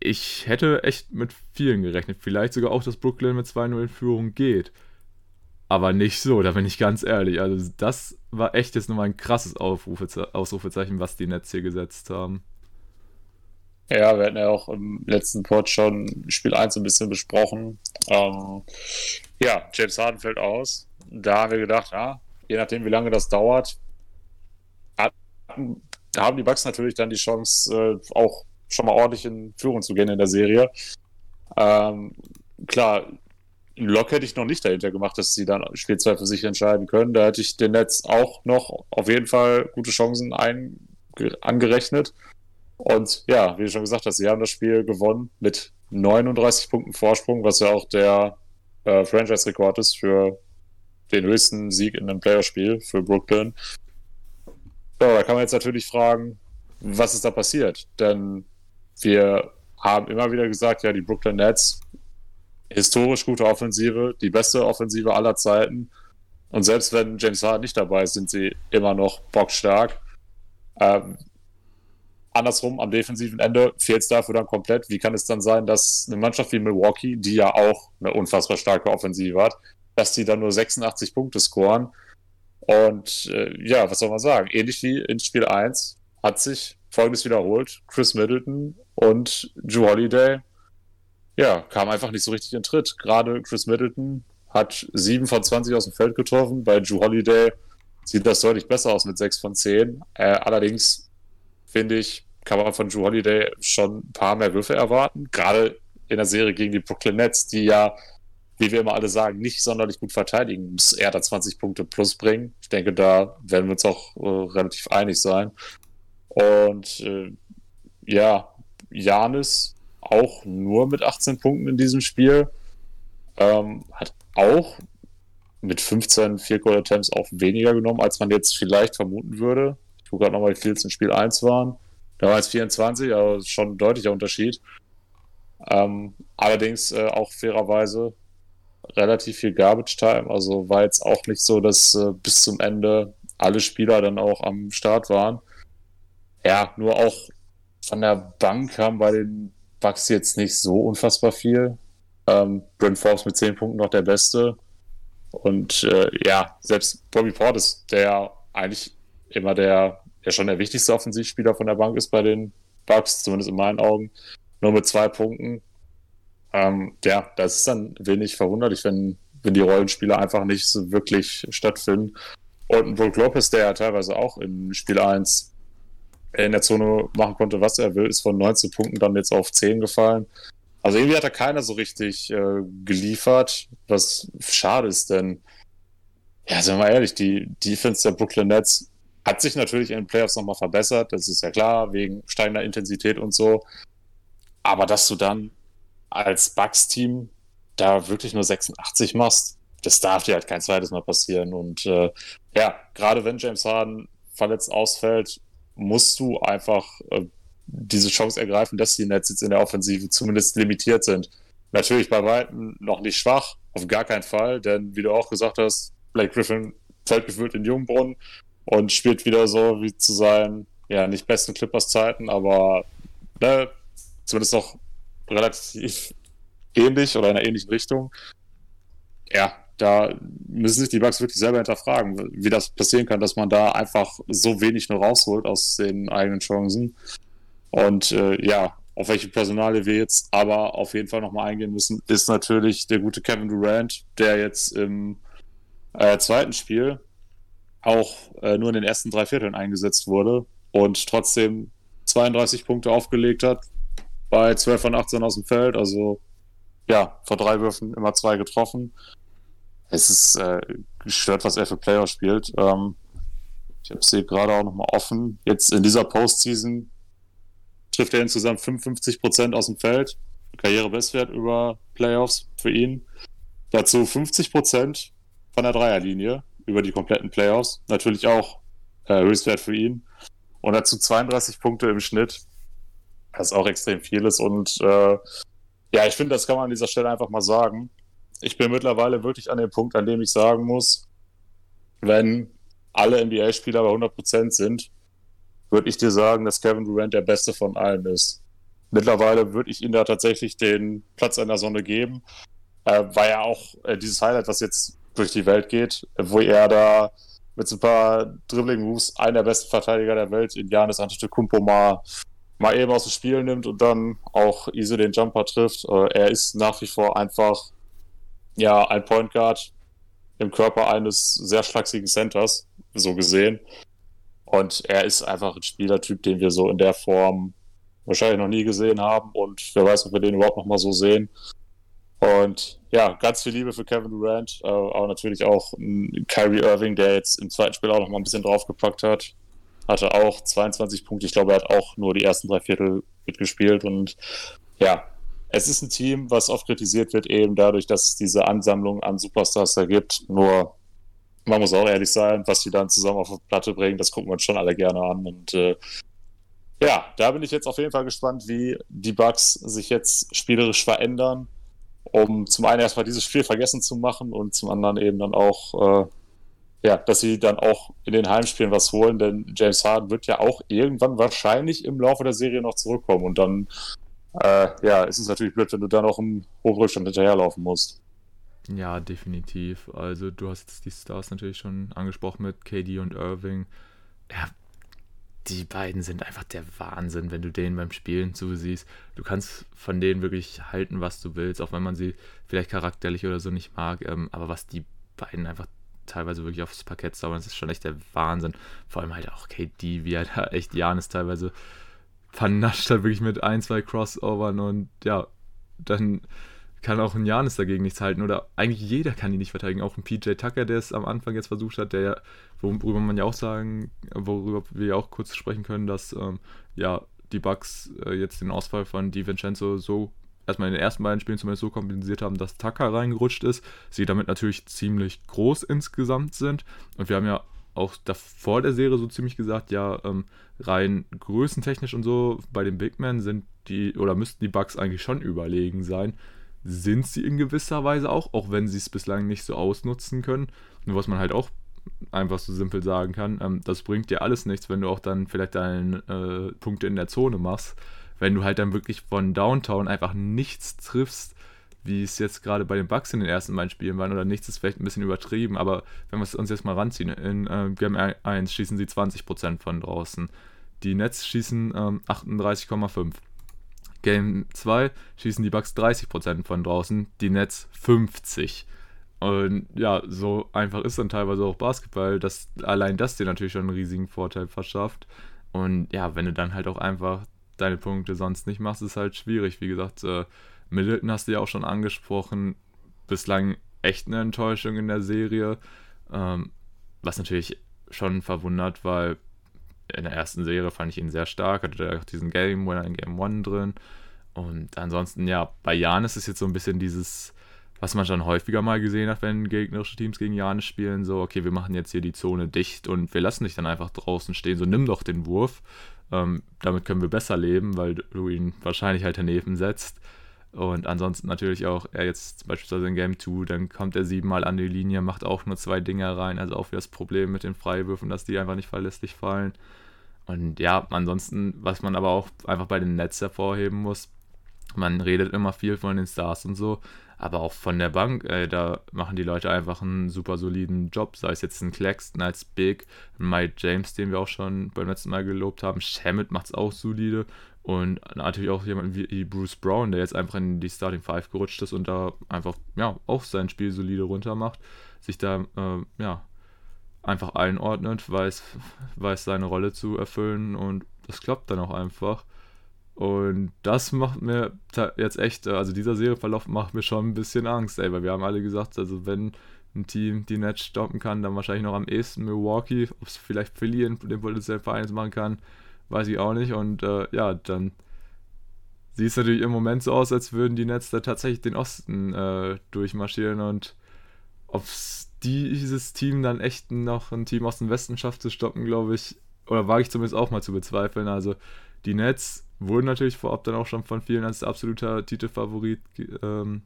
ich hätte echt mit vielen gerechnet. Vielleicht sogar auch, dass Brooklyn mit 2-0 in Führung geht. Aber nicht so, da bin ich ganz ehrlich. Also, das war echt jetzt nochmal ein krasses Aufrufe, Ausrufezeichen, was die Netz hier gesetzt haben. Ja, wir hatten ja auch im letzten Pod schon Spiel 1 ein bisschen besprochen. Ähm, ja, James Harden fällt aus. Da haben wir gedacht, ja, je nachdem, wie lange das dauert, haben die Bucks natürlich dann die Chance, äh, auch schon mal ordentlich in Führung zu gehen in der Serie. Ähm, klar, einen Lock hätte ich noch nicht dahinter gemacht, dass sie dann Spiel 2 für sich entscheiden können. Da hätte ich den Netz auch noch auf jeden Fall gute Chancen ein, angerechnet. Und ja, wie du schon gesagt hast, sie haben das Spiel gewonnen mit 39 Punkten Vorsprung, was ja auch der äh, Franchise-Rekord ist für den höchsten Sieg in einem Playerspiel für Brooklyn. Ja, da kann man jetzt natürlich fragen, was ist da passiert? Denn wir haben immer wieder gesagt, ja, die Brooklyn Nets, historisch gute Offensive, die beste Offensive aller Zeiten. Und selbst wenn James Harden nicht dabei ist, sind sie immer noch bockstark. Ähm, andersrum, am defensiven Ende fehlt es dafür dann komplett. Wie kann es dann sein, dass eine Mannschaft wie Milwaukee, die ja auch eine unfassbar starke Offensive hat, dass die dann nur 86 Punkte scoren? Und äh, ja, was soll man sagen? Ähnlich wie in Spiel 1 hat sich Folgendes wiederholt. Chris Middleton und Drew Holiday, ja, kam einfach nicht so richtig in Tritt. Gerade Chris Middleton hat 7 von 20 aus dem Feld getroffen. Bei Drew Holiday sieht das deutlich besser aus mit 6 von 10. Äh, allerdings finde ich, kann man von Drew Holiday schon ein paar mehr Würfe erwarten. Gerade in der Serie gegen die Brooklyn Nets, die ja, wie wir immer alle sagen, nicht sonderlich gut verteidigen, muss er da 20 Punkte plus bringen. Ich denke, da werden wir uns auch äh, relativ einig sein. Und äh, ja, Janis auch nur mit 18 Punkten in diesem Spiel. Ähm, hat auch mit 15 Field Goal Attempts auch weniger genommen, als man jetzt vielleicht vermuten würde. Ich gucke gerade nochmal, wie viel es in Spiel 1 waren. Da war es 24, aber schon ein deutlicher Unterschied. Ähm, allerdings äh, auch fairerweise relativ viel Garbage Time. Also war jetzt auch nicht so, dass äh, bis zum Ende alle Spieler dann auch am Start waren. Ja, nur auch von der Bank kam bei den Bucks jetzt nicht so unfassbar viel. Ähm, Brent Forbes mit 10 Punkten noch der Beste. Und äh, ja, selbst Bobby Portis, der eigentlich immer der, der schon der wichtigste Offensivspieler von der Bank ist bei den Bucks, zumindest in meinen Augen, nur mit zwei Punkten. Ähm, ja, das ist dann wenig verwunderlich, wenn, wenn die Rollenspiele einfach nicht so wirklich stattfinden. Und Brook Lopez, der ja teilweise auch in Spiel 1 in der Zone machen konnte, was er will, ist von 19 Punkten dann jetzt auf 10 gefallen. Also irgendwie hat da keiner so richtig äh, geliefert, was schade ist, denn ja, sind wir mal ehrlich, die Defense der Brooklyn Nets hat sich natürlich in den Playoffs nochmal verbessert, das ist ja klar, wegen steigender Intensität und so. Aber dass du dann als Bucks-Team da wirklich nur 86 machst, das darf dir halt kein zweites Mal passieren. Und äh, ja, gerade wenn James Harden verletzt ausfällt, musst du einfach äh, diese Chance ergreifen, dass die Nets jetzt in der Offensive zumindest limitiert sind. Natürlich bei weitem noch nicht schwach, auf gar keinen Fall, denn wie du auch gesagt hast, Blake Griffin fällt gefühlt in Jungbrunnen und spielt wieder so wie zu seinen, ja, nicht besten Clippers-Zeiten, aber ne, zumindest noch relativ ähnlich oder in einer ähnlichen Richtung. Ja, da müssen sich die Bugs wirklich selber hinterfragen, wie das passieren kann, dass man da einfach so wenig nur rausholt aus den eigenen Chancen. Und äh, ja, auf welche Personale wir jetzt aber auf jeden Fall nochmal eingehen müssen, ist natürlich der gute Kevin Durant, der jetzt im äh, zweiten Spiel auch äh, nur in den ersten drei Vierteln eingesetzt wurde und trotzdem 32 Punkte aufgelegt hat, bei 12 von 18 aus dem Feld, also ja, vor drei Würfen immer zwei getroffen. Es ist äh, gestört, was er für Player spielt. Ähm, ich habe sie gerade auch nochmal offen. Jetzt in dieser Postseason trifft er insgesamt 55 Prozent aus dem Feld. Karrierebestwert über Playoffs für ihn. Dazu 50 Prozent von der Dreierlinie über die kompletten Playoffs. Natürlich auch äh, Höchstwert für ihn. Und dazu 32 Punkte im Schnitt. Was auch extrem viel ist. Und äh, ja, ich finde, das kann man an dieser Stelle einfach mal sagen. Ich bin mittlerweile wirklich an dem Punkt, an dem ich sagen muss, wenn alle NBA-Spieler bei 100% sind, würde ich dir sagen, dass Kevin Durant der Beste von allen ist. Mittlerweile würde ich ihm da tatsächlich den Platz in der Sonne geben, äh, weil ja auch äh, dieses Highlight, was jetzt durch die Welt geht, wo er da mit so ein paar Dribbling-Moves einen der besten Verteidiger der Welt in Janis Antetokounmpo mal, mal eben aus dem Spiel nimmt und dann auch easy den Jumper trifft. Äh, er ist nach wie vor einfach ja ein Point Guard im Körper eines sehr schlagsigen Centers, so gesehen. Und er ist einfach ein Spielertyp, den wir so in der Form wahrscheinlich noch nie gesehen haben. Und wer weiß, ob wir den überhaupt noch mal so sehen. Und ja, ganz viel Liebe für Kevin Durant, äh, aber natürlich auch Kyrie Irving, der jetzt im zweiten Spiel auch noch mal ein bisschen draufgepackt hat. Hatte auch 22 Punkte. Ich glaube, er hat auch nur die ersten drei Viertel mitgespielt. Und ja, es ist ein Team, was oft kritisiert wird, eben dadurch, dass es diese Ansammlung an Superstars da gibt. Nur man muss auch ehrlich sein, was die dann zusammen auf die Platte bringen, das gucken wir uns schon alle gerne an. Und äh, ja, da bin ich jetzt auf jeden Fall gespannt, wie die Bugs sich jetzt spielerisch verändern, um zum einen erstmal dieses Spiel vergessen zu machen und zum anderen eben dann auch, äh, ja, dass sie dann auch in den Heimspielen was holen, denn James Harden wird ja auch irgendwann wahrscheinlich im Laufe der Serie noch zurückkommen und dann, äh, ja, ist es natürlich blöd, wenn du dann auch im Hochrückstand hinterherlaufen musst. Ja, definitiv. Also du hast die Stars natürlich schon angesprochen mit KD und Irving. Ja, die beiden sind einfach der Wahnsinn, wenn du denen beim Spielen zusiehst. Du kannst von denen wirklich halten, was du willst, auch wenn man sie vielleicht charakterlich oder so nicht mag. Ähm, aber was die beiden einfach teilweise wirklich aufs Parkett zaubern, das ist schon echt der Wahnsinn. Vor allem halt auch KD, wie er da echt Janis teilweise vernascht hat, wirklich mit ein, zwei Crossovern und ja, dann kann auch ein Janis dagegen nichts halten oder eigentlich jeder kann ihn nicht verteidigen. Auch ein PJ Tucker, der es am Anfang jetzt versucht hat, der ja, worüber man ja auch sagen, worüber wir ja auch kurz sprechen können, dass ähm, ja die Bucks äh, jetzt den Ausfall von DiVincenzo so erstmal in den ersten beiden Spielen zumindest so kompensiert haben, dass Tucker reingerutscht ist. Sie damit natürlich ziemlich groß insgesamt sind. Und wir haben ja auch davor der Serie so ziemlich gesagt, ja, ähm, rein größentechnisch und so bei den Big Men sind die oder müssten die Bucks eigentlich schon überlegen sein sind sie in gewisser Weise auch, auch wenn sie es bislang nicht so ausnutzen können. Nur was man halt auch einfach so simpel sagen kann, ähm, das bringt dir alles nichts, wenn du auch dann vielleicht deine äh, Punkte in der Zone machst. Wenn du halt dann wirklich von Downtown einfach nichts triffst, wie es jetzt gerade bei den Bucks in den ersten beiden Spielen waren, oder nichts ist vielleicht ein bisschen übertrieben, aber wenn wir es uns jetzt mal ranziehen, in äh, Game 1 schießen sie 20% von draußen. Die Nets schießen ähm, 38,5. Game 2 schießen die Bucks 30% von draußen, die Nets 50%. Und ja, so einfach ist dann teilweise auch Basketball, dass allein das dir natürlich schon einen riesigen Vorteil verschafft. Und ja, wenn du dann halt auch einfach deine Punkte sonst nicht machst, ist halt schwierig. Wie gesagt, äh, Middleton hast du ja auch schon angesprochen. Bislang echt eine Enttäuschung in der Serie. Ähm, was natürlich schon verwundert, weil in der ersten Serie fand ich ihn sehr stark, hatte er auch diesen Game Winner in Game One drin. Und ansonsten, ja, bei Jan ist jetzt so ein bisschen dieses, was man schon häufiger mal gesehen hat, wenn gegnerische Teams gegen Janis spielen, so, okay, wir machen jetzt hier die Zone dicht und wir lassen dich dann einfach draußen stehen, so nimm doch den Wurf. Ähm, damit können wir besser leben, weil du ihn wahrscheinlich halt daneben setzt. Und ansonsten natürlich auch, er jetzt beispielsweise in Game 2, dann kommt er siebenmal an die Linie, macht auch nur zwei Dinger rein. Also auch wieder das Problem mit den Freiwürfen, dass die einfach nicht verlässlich fallen. Und ja, ansonsten, was man aber auch einfach bei den Nets hervorheben muss, man redet immer viel von den Stars und so, aber auch von der Bank, ey, da machen die Leute einfach einen super soliden Job, sei es jetzt ein Claxton als Big, Mike James, den wir auch schon beim letzten Mal gelobt haben, Shamit macht es auch solide. Und natürlich auch jemand wie Bruce Brown, der jetzt einfach in die Starting Five gerutscht ist und da einfach, ja, auch sein Spiel solide runter macht, sich da, äh, ja, einfach einordnet, weiß, weiß seine Rolle zu erfüllen und das klappt dann auch einfach. Und das macht mir jetzt echt, also dieser Serieverlauf macht mir schon ein bisschen Angst, ey, weil wir haben alle gesagt, also wenn ein Team die Nets stoppen kann, dann wahrscheinlich noch am ehesten Milwaukee, ob es vielleicht Philly in dem potenziellen Verein machen kann, weiß ich auch nicht. Und äh, ja, dann sieht es natürlich im Moment so aus, als würden die Nets da tatsächlich den Osten äh, durchmarschieren und ob es dieses Team dann echt noch ein Team aus dem Westen schafft zu stoppen, glaube ich, oder wage ich zumindest auch mal zu bezweifeln. Also die Nets wurden natürlich vorab dann auch schon von vielen als absoluter Titelfavorit ähm,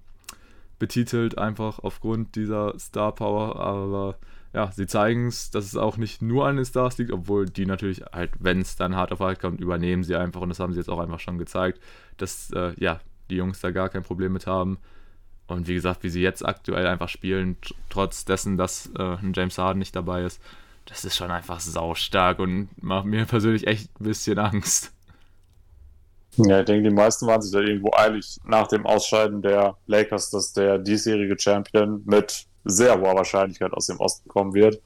betitelt, einfach aufgrund dieser Star Power. Aber ja, sie zeigen es, dass es auch nicht nur an den Stars liegt, obwohl die natürlich halt, wenn es dann hart auf hart kommt, übernehmen sie einfach und das haben sie jetzt auch einfach schon gezeigt, dass äh, ja, die Jungs da gar kein Problem mit haben. Und wie gesagt, wie sie jetzt aktuell einfach spielen, trotz dessen, dass äh, ein James Harden nicht dabei ist, das ist schon einfach saustark und macht mir persönlich echt ein bisschen Angst. Ja, ich denke, die meisten waren sich da irgendwo eilig nach dem Ausscheiden der Lakers, dass der diesjährige Champion mit sehr hoher Wahrscheinlichkeit aus dem Osten kommen wird.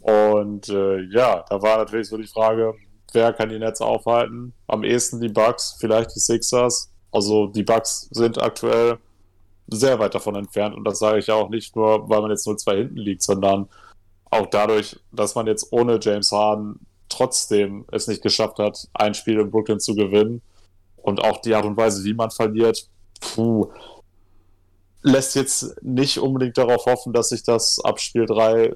Und äh, ja, da war natürlich so die Frage, wer kann die Netze aufhalten? Am ehesten die Bucks, vielleicht die Sixers. Also die Bucks sind aktuell sehr weit davon entfernt. Und das sage ich ja auch nicht nur, weil man jetzt nur zwei hinten liegt, sondern auch dadurch, dass man jetzt ohne James Harden trotzdem es nicht geschafft hat, ein Spiel in Brooklyn zu gewinnen. Und auch die Art und Weise, wie man verliert, puh, lässt jetzt nicht unbedingt darauf hoffen, dass sich das ab Spiel 3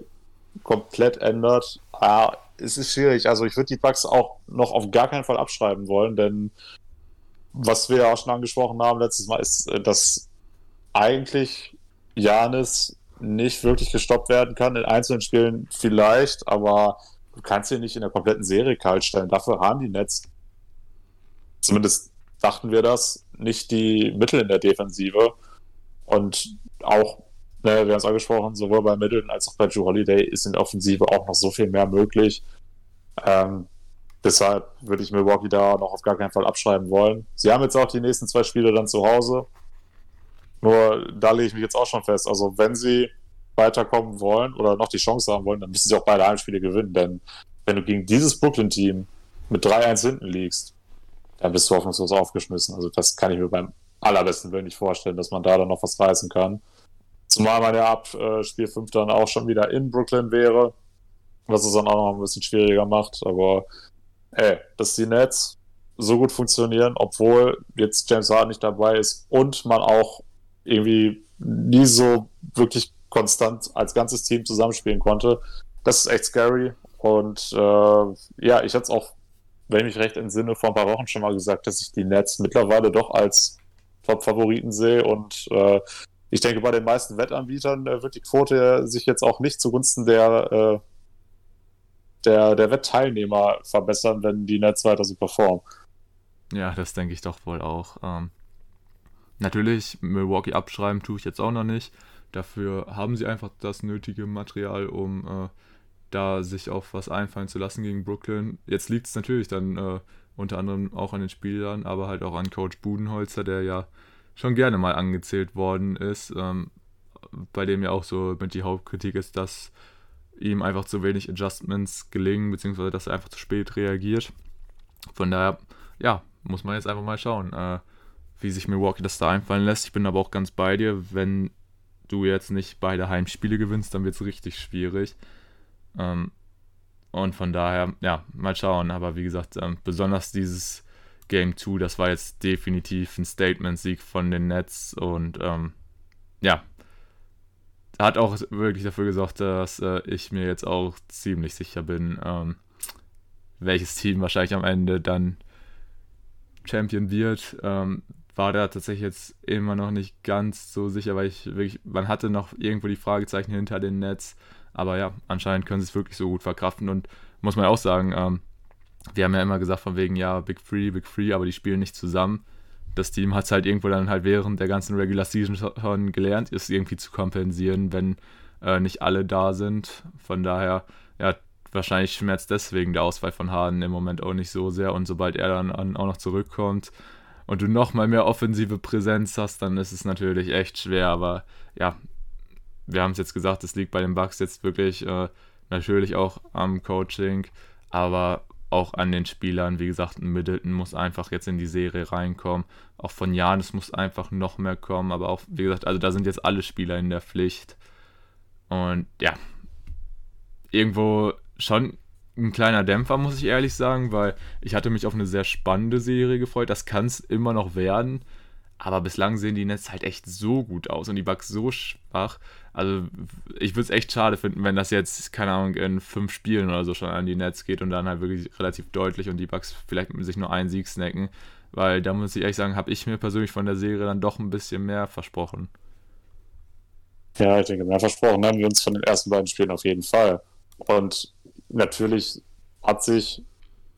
komplett ändert. Ja, es ist schwierig. Also ich würde die Bugs auch noch auf gar keinen Fall abschreiben wollen, denn was wir ja auch schon angesprochen haben letztes Mal, ist, dass eigentlich Janis nicht wirklich gestoppt werden kann. In einzelnen Spielen vielleicht, aber du kannst ihn nicht in der kompletten Serie kalt stellen. Dafür haben die Nets, zumindest dachten wir das, nicht die Mittel in der Defensive. Und auch, ne, wir haben es angesprochen, sowohl bei Middleton als auch bei Drew Holiday ist in der Offensive auch noch so viel mehr möglich. Ähm, deshalb würde ich Milwaukee da noch auf gar keinen Fall abschreiben wollen. Sie haben jetzt auch die nächsten zwei Spiele dann zu Hause. Nur da lege ich mich jetzt auch schon fest. Also, wenn sie weiterkommen wollen oder noch die Chance haben wollen, dann müssen sie auch beide Heimspiele gewinnen. Denn wenn du gegen dieses Brooklyn-Team mit 3-1 hinten liegst, dann bist du hoffnungslos aufgeschmissen. Also, das kann ich mir beim allerbesten Willen nicht vorstellen, dass man da dann noch was reißen kann. Zumal man ja ab äh, Spiel 5 dann auch schon wieder in Brooklyn wäre, was es dann auch noch ein bisschen schwieriger macht. Aber ey, dass die Nets so gut funktionieren, obwohl jetzt James Harden nicht dabei ist und man auch irgendwie nie so wirklich konstant als ganzes Team zusammenspielen konnte. Das ist echt scary. Und äh, ja, ich hatte es auch, wenn ich mich recht entsinne, vor ein paar Wochen schon mal gesagt, dass ich die Nets mittlerweile doch als Top-Favoriten sehe. Und äh, ich denke, bei den meisten Wettanbietern äh, wird die Quote sich jetzt auch nicht zugunsten der, äh, der, der Wettteilnehmer verbessern, wenn die Nets weiter so performen. Ja, das denke ich doch wohl auch. Ähm, natürlich, Milwaukee abschreiben tue ich jetzt auch noch nicht. Dafür haben sie einfach das nötige Material, um äh, da sich auf was einfallen zu lassen gegen Brooklyn. Jetzt liegt es natürlich dann äh, unter anderem auch an den Spielern, aber halt auch an Coach Budenholzer, der ja schon gerne mal angezählt worden ist, ähm, bei dem ja auch so mit die Hauptkritik ist, dass ihm einfach zu wenig Adjustments gelingen, beziehungsweise dass er einfach zu spät reagiert. Von daher, ja, muss man jetzt einfach mal schauen. Äh, wie sich Milwaukee das da einfallen lässt. Ich bin aber auch ganz bei dir, wenn du jetzt nicht beide Heimspiele gewinnst, dann wird es richtig schwierig. Ähm, und von daher, ja, mal schauen. Aber wie gesagt, ähm, besonders dieses Game 2, das war jetzt definitiv ein Statement-Sieg von den Nets und ähm, ja, hat auch wirklich dafür gesorgt, dass äh, ich mir jetzt auch ziemlich sicher bin, ähm, welches Team wahrscheinlich am Ende dann Champion wird. Ähm, war da tatsächlich jetzt immer noch nicht ganz so sicher, weil ich wirklich, man hatte noch irgendwo die Fragezeichen hinter den Nets, aber ja, anscheinend können sie es wirklich so gut verkraften und muss man auch sagen, ähm, wir haben ja immer gesagt von wegen, ja, Big Free, Big Free, aber die spielen nicht zusammen. Das Team hat es halt irgendwo dann halt während der ganzen Regular Season schon gelernt, ist irgendwie zu kompensieren, wenn äh, nicht alle da sind. Von daher, ja, wahrscheinlich schmerzt deswegen der Ausfall von Harden im Moment auch nicht so sehr. Und sobald er dann auch noch zurückkommt und du nochmal mehr offensive Präsenz hast, dann ist es natürlich echt schwer. Aber ja, wir haben es jetzt gesagt, es liegt bei den Bucks jetzt wirklich äh, natürlich auch am Coaching, aber auch an den Spielern. Wie gesagt, Middleton muss einfach jetzt in die Serie reinkommen. Auch von Janis muss einfach noch mehr kommen. Aber auch, wie gesagt, also da sind jetzt alle Spieler in der Pflicht. Und ja, irgendwo schon ein kleiner Dämpfer, muss ich ehrlich sagen, weil ich hatte mich auf eine sehr spannende Serie gefreut. Das kann es immer noch werden. Aber bislang sehen die Nets halt echt so gut aus und die Bugs so schwach. Also ich würde es echt schade finden, wenn das jetzt, keine Ahnung, in fünf Spielen oder so schon an die Nets geht und dann halt wirklich relativ deutlich und die Bugs vielleicht mit sich nur einen Sieg snacken. Weil da muss ich ehrlich sagen, habe ich mir persönlich von der Serie dann doch ein bisschen mehr versprochen. Ja, ich denke, mehr versprochen haben wir uns von den ersten beiden Spielen auf jeden Fall. Und natürlich hat sich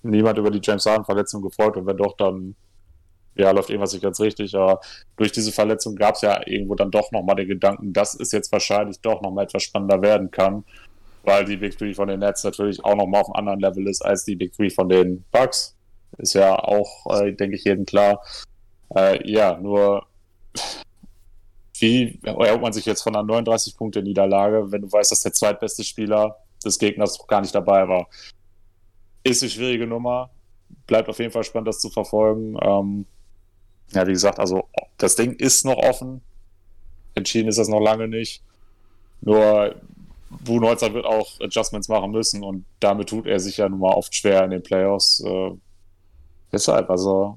niemand über die James Harden-Verletzung gefreut und wenn doch, dann ja, läuft irgendwas nicht ganz richtig. Aber durch diese Verletzung gab es ja irgendwo dann doch nochmal den Gedanken, dass es jetzt wahrscheinlich doch nochmal etwas spannender werden kann, weil die Big Three von den Nets natürlich auch nochmal auf einem anderen Level ist als die Big Three von den Bucks. Ist ja auch, äh, denke ich, jedem klar. Äh, ja, nur wie erholt man sich jetzt von einer 39-Punkte-Niederlage, wenn du weißt, dass der zweitbeste Spieler des Gegners gar nicht dabei war? Ist eine schwierige Nummer. Bleibt auf jeden Fall spannend, das zu verfolgen. Ähm, ja, wie gesagt, also das Ding ist noch offen. Entschieden ist das noch lange nicht. Nur Budenholzer wird auch Adjustments machen müssen und damit tut er sich ja nun mal oft schwer in den Playoffs. Äh, deshalb, also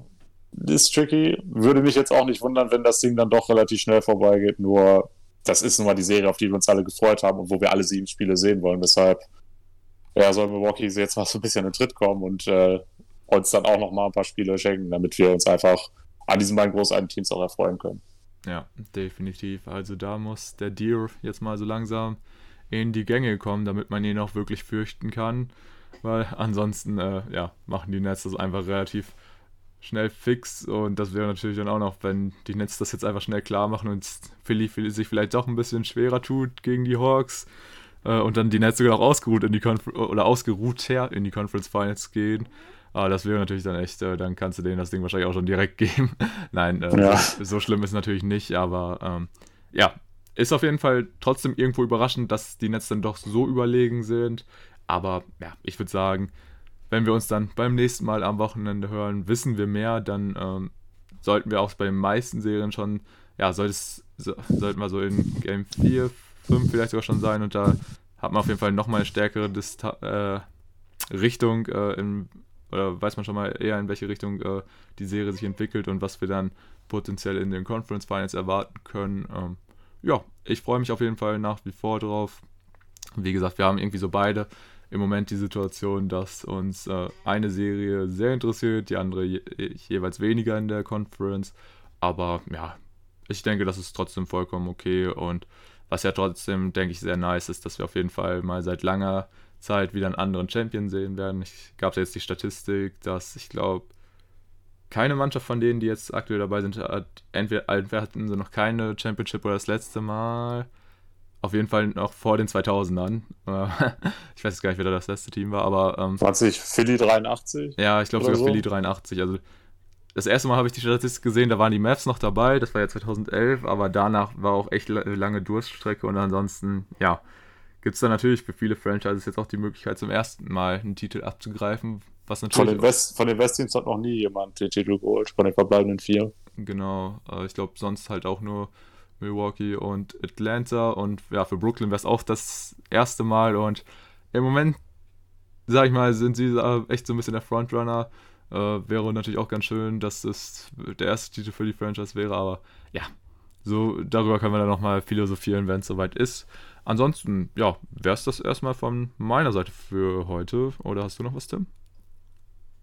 ist tricky. Würde mich jetzt auch nicht wundern, wenn das Ding dann doch relativ schnell vorbeigeht. Nur das ist nun mal die Serie, auf die wir uns alle gefreut haben und wo wir alle sieben Spiele sehen wollen. Deshalb ja, soll Milwaukee jetzt mal so ein bisschen in den Tritt kommen und äh, uns dann auch noch mal ein paar Spiele schenken, damit wir uns einfach an diesen beiden großartigen Teams auch erfreuen können. Ja, definitiv. Also da muss der Deer jetzt mal so langsam in die Gänge kommen, damit man ihn auch wirklich fürchten kann. Weil ansonsten, äh, ja, machen die Nets das einfach relativ schnell fix. Und das wäre natürlich dann auch noch, wenn die Nets das jetzt einfach schnell klar machen und Philly, Philly sich vielleicht doch ein bisschen schwerer tut gegen die Hawks. Äh, und dann die Nets sogar noch ausgeruht in die Confer oder ausgeruht her in die Conference Finals gehen. Aber das wäre natürlich dann echt, äh, dann kannst du denen das Ding wahrscheinlich auch schon direkt geben. Nein, äh, ja. so, schlimm ist es natürlich nicht, aber ähm, ja, ist auf jeden Fall trotzdem irgendwo überraschend, dass die Nets dann doch so überlegen sind. Aber ja, ich würde sagen, wenn wir uns dann beim nächsten Mal am Wochenende hören, wissen wir mehr, dann ähm, sollten wir auch bei den meisten Serien schon, ja, sollte es, so, sollten wir so in Game 4, 5 vielleicht sogar schon sein und da hat man auf jeden Fall nochmal eine stärkere Dista äh, Richtung äh, im oder weiß man schon mal eher, in welche Richtung äh, die Serie sich entwickelt und was wir dann potenziell in den Conference Finals erwarten können. Ähm, ja, ich freue mich auf jeden Fall nach wie vor drauf. Wie gesagt, wir haben irgendwie so beide im Moment die Situation, dass uns äh, eine Serie sehr interessiert, die andere je jeweils weniger in der Conference. Aber ja, ich denke, das ist trotzdem vollkommen okay. Und was ja trotzdem, denke ich, sehr nice ist, dass wir auf jeden Fall mal seit langer Zeit wieder einen anderen Champion sehen werden. Ich gab jetzt die Statistik, dass ich glaube, keine Mannschaft von denen, die jetzt aktuell dabei sind, hat entweder, entweder hatten sie noch keine Championship oder das letzte Mal. Auf jeden Fall noch vor den 2000ern. ich weiß jetzt gar nicht, wer da das letzte Team war, aber. Ähm, 20 Philly 83? Ja, ich glaube sogar so. Philly 83. Also das erste Mal habe ich die Statistik gesehen, da waren die Mavs noch dabei, das war ja 2011, aber danach war auch echt lange Durststrecke und ansonsten, ja, gibt es da natürlich für viele Franchises jetzt auch die Möglichkeit, zum ersten Mal einen Titel abzugreifen. Was natürlich von, den West, von den Westteams hat noch nie jemand den Titel geholt, von den verbleibenden vier. genau. Äh, ich glaube, sonst halt auch nur Milwaukee und Atlanta. Und ja, für Brooklyn wäre es auch das erste Mal. Und im Moment, sag ich mal, sind sie echt so ein bisschen der Frontrunner. Äh, wäre natürlich auch ganz schön, dass es der erste Titel für die Franchise wäre. Aber ja, so darüber können wir dann nochmal philosophieren, wenn es soweit ist. Ansonsten, ja, wäre es das erstmal von meiner Seite für heute. Oder hast du noch was, Tim?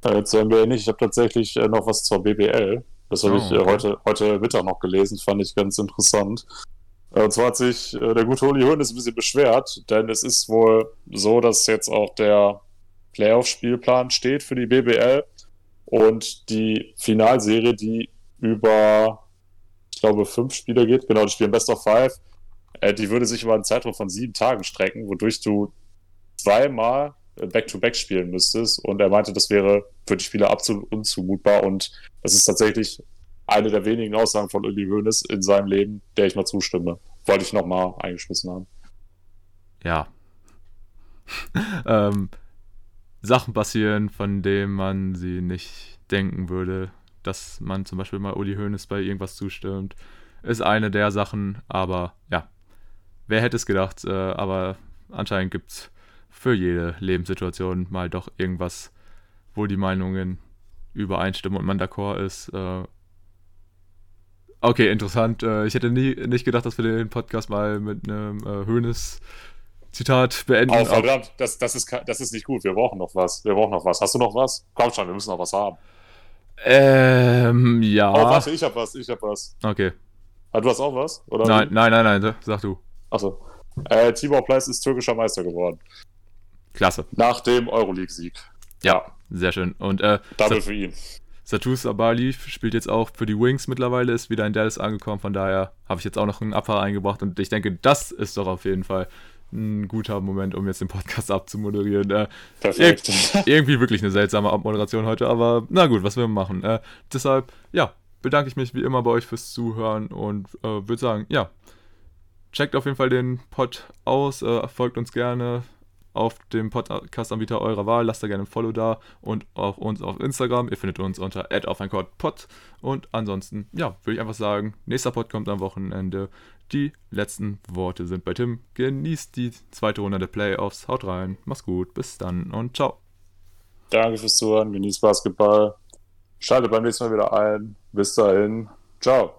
Äh, jetzt NBA nicht. Ich habe tatsächlich äh, noch was zur BBL. Das habe oh, ich äh, okay. heute, heute Mittag noch gelesen, fand ich ganz interessant. Und zwar hat sich der gute Uli Hoeneß ein bisschen beschwert, denn es ist wohl so, dass jetzt auch der Playoff-Spielplan steht für die BBL und die Finalserie, die über, ich glaube, fünf Spiele geht, genau, die spielen Best of Five, die würde sich über einen Zeitraum von sieben Tagen strecken, wodurch du zweimal Back-to-Back spielen müsstest. Und er meinte, das wäre für die Spieler absolut unzumutbar. Und das ist tatsächlich eine der wenigen Aussagen von Uli Hoeneß in seinem Leben, der ich mal zustimme. Wollte ich nochmal eingeschmissen haben. Ja. ähm, Sachen passieren, von denen man sie nicht denken würde, dass man zum Beispiel mal Uli Hoeneß bei irgendwas zustimmt, ist eine der Sachen, aber ja, wer hätte es gedacht, äh, aber anscheinend gibt es für jede Lebenssituation mal doch irgendwas, wo die Meinungen übereinstimmen und man d'accord ist. Äh okay, interessant. Äh, ich hätte nie, nicht gedacht, dass wir den Podcast mal mit einem äh, Höhnes Zitat beenden. Oh, verdammt, das, das, ist, das ist nicht gut. Wir brauchen noch was. Wir brauchen noch was. Hast du noch was? Komm schon, wir müssen noch was haben. Ähm, ja. Oh, warte, ich hab was, ich hab was. Okay. Ah, du hast auch was? Oder nein, nein, nein, nein, sag du. Achso. Äh, Tibor Pleiss ist türkischer Meister geworden. Klasse. Nach dem Euroleague-Sieg. Ja, sehr schön. Und äh, Double für ihn. Satus Abali spielt jetzt auch für die Wings mittlerweile, ist wieder in Dallas angekommen, von daher habe ich jetzt auch noch einen Abfahrer eingebracht und ich denke, das ist doch auf jeden Fall ein guter Moment, um jetzt den Podcast abzumoderieren. Äh, Perfekt. Ir irgendwie wirklich eine seltsame Abmoderation heute, aber na gut, was wir machen. Äh, deshalb, ja, bedanke ich mich wie immer bei euch fürs Zuhören und äh, würde sagen, ja, checkt auf jeden Fall den Pod aus, äh, folgt uns gerne, auf dem Podcast-Anbieter eurer Wahl. Lasst da gerne ein Follow da und auch uns auf Instagram. Ihr findet uns unter pod. Und ansonsten, ja, würde ich einfach sagen, nächster Pod kommt am Wochenende. Die letzten Worte sind bei Tim. Genießt die zweite Runde der Playoffs. Haut rein. Mach's gut. Bis dann und ciao. Danke fürs Zuhören. Genießt Basketball. Schaltet beim nächsten Mal wieder ein. Bis dahin. Ciao.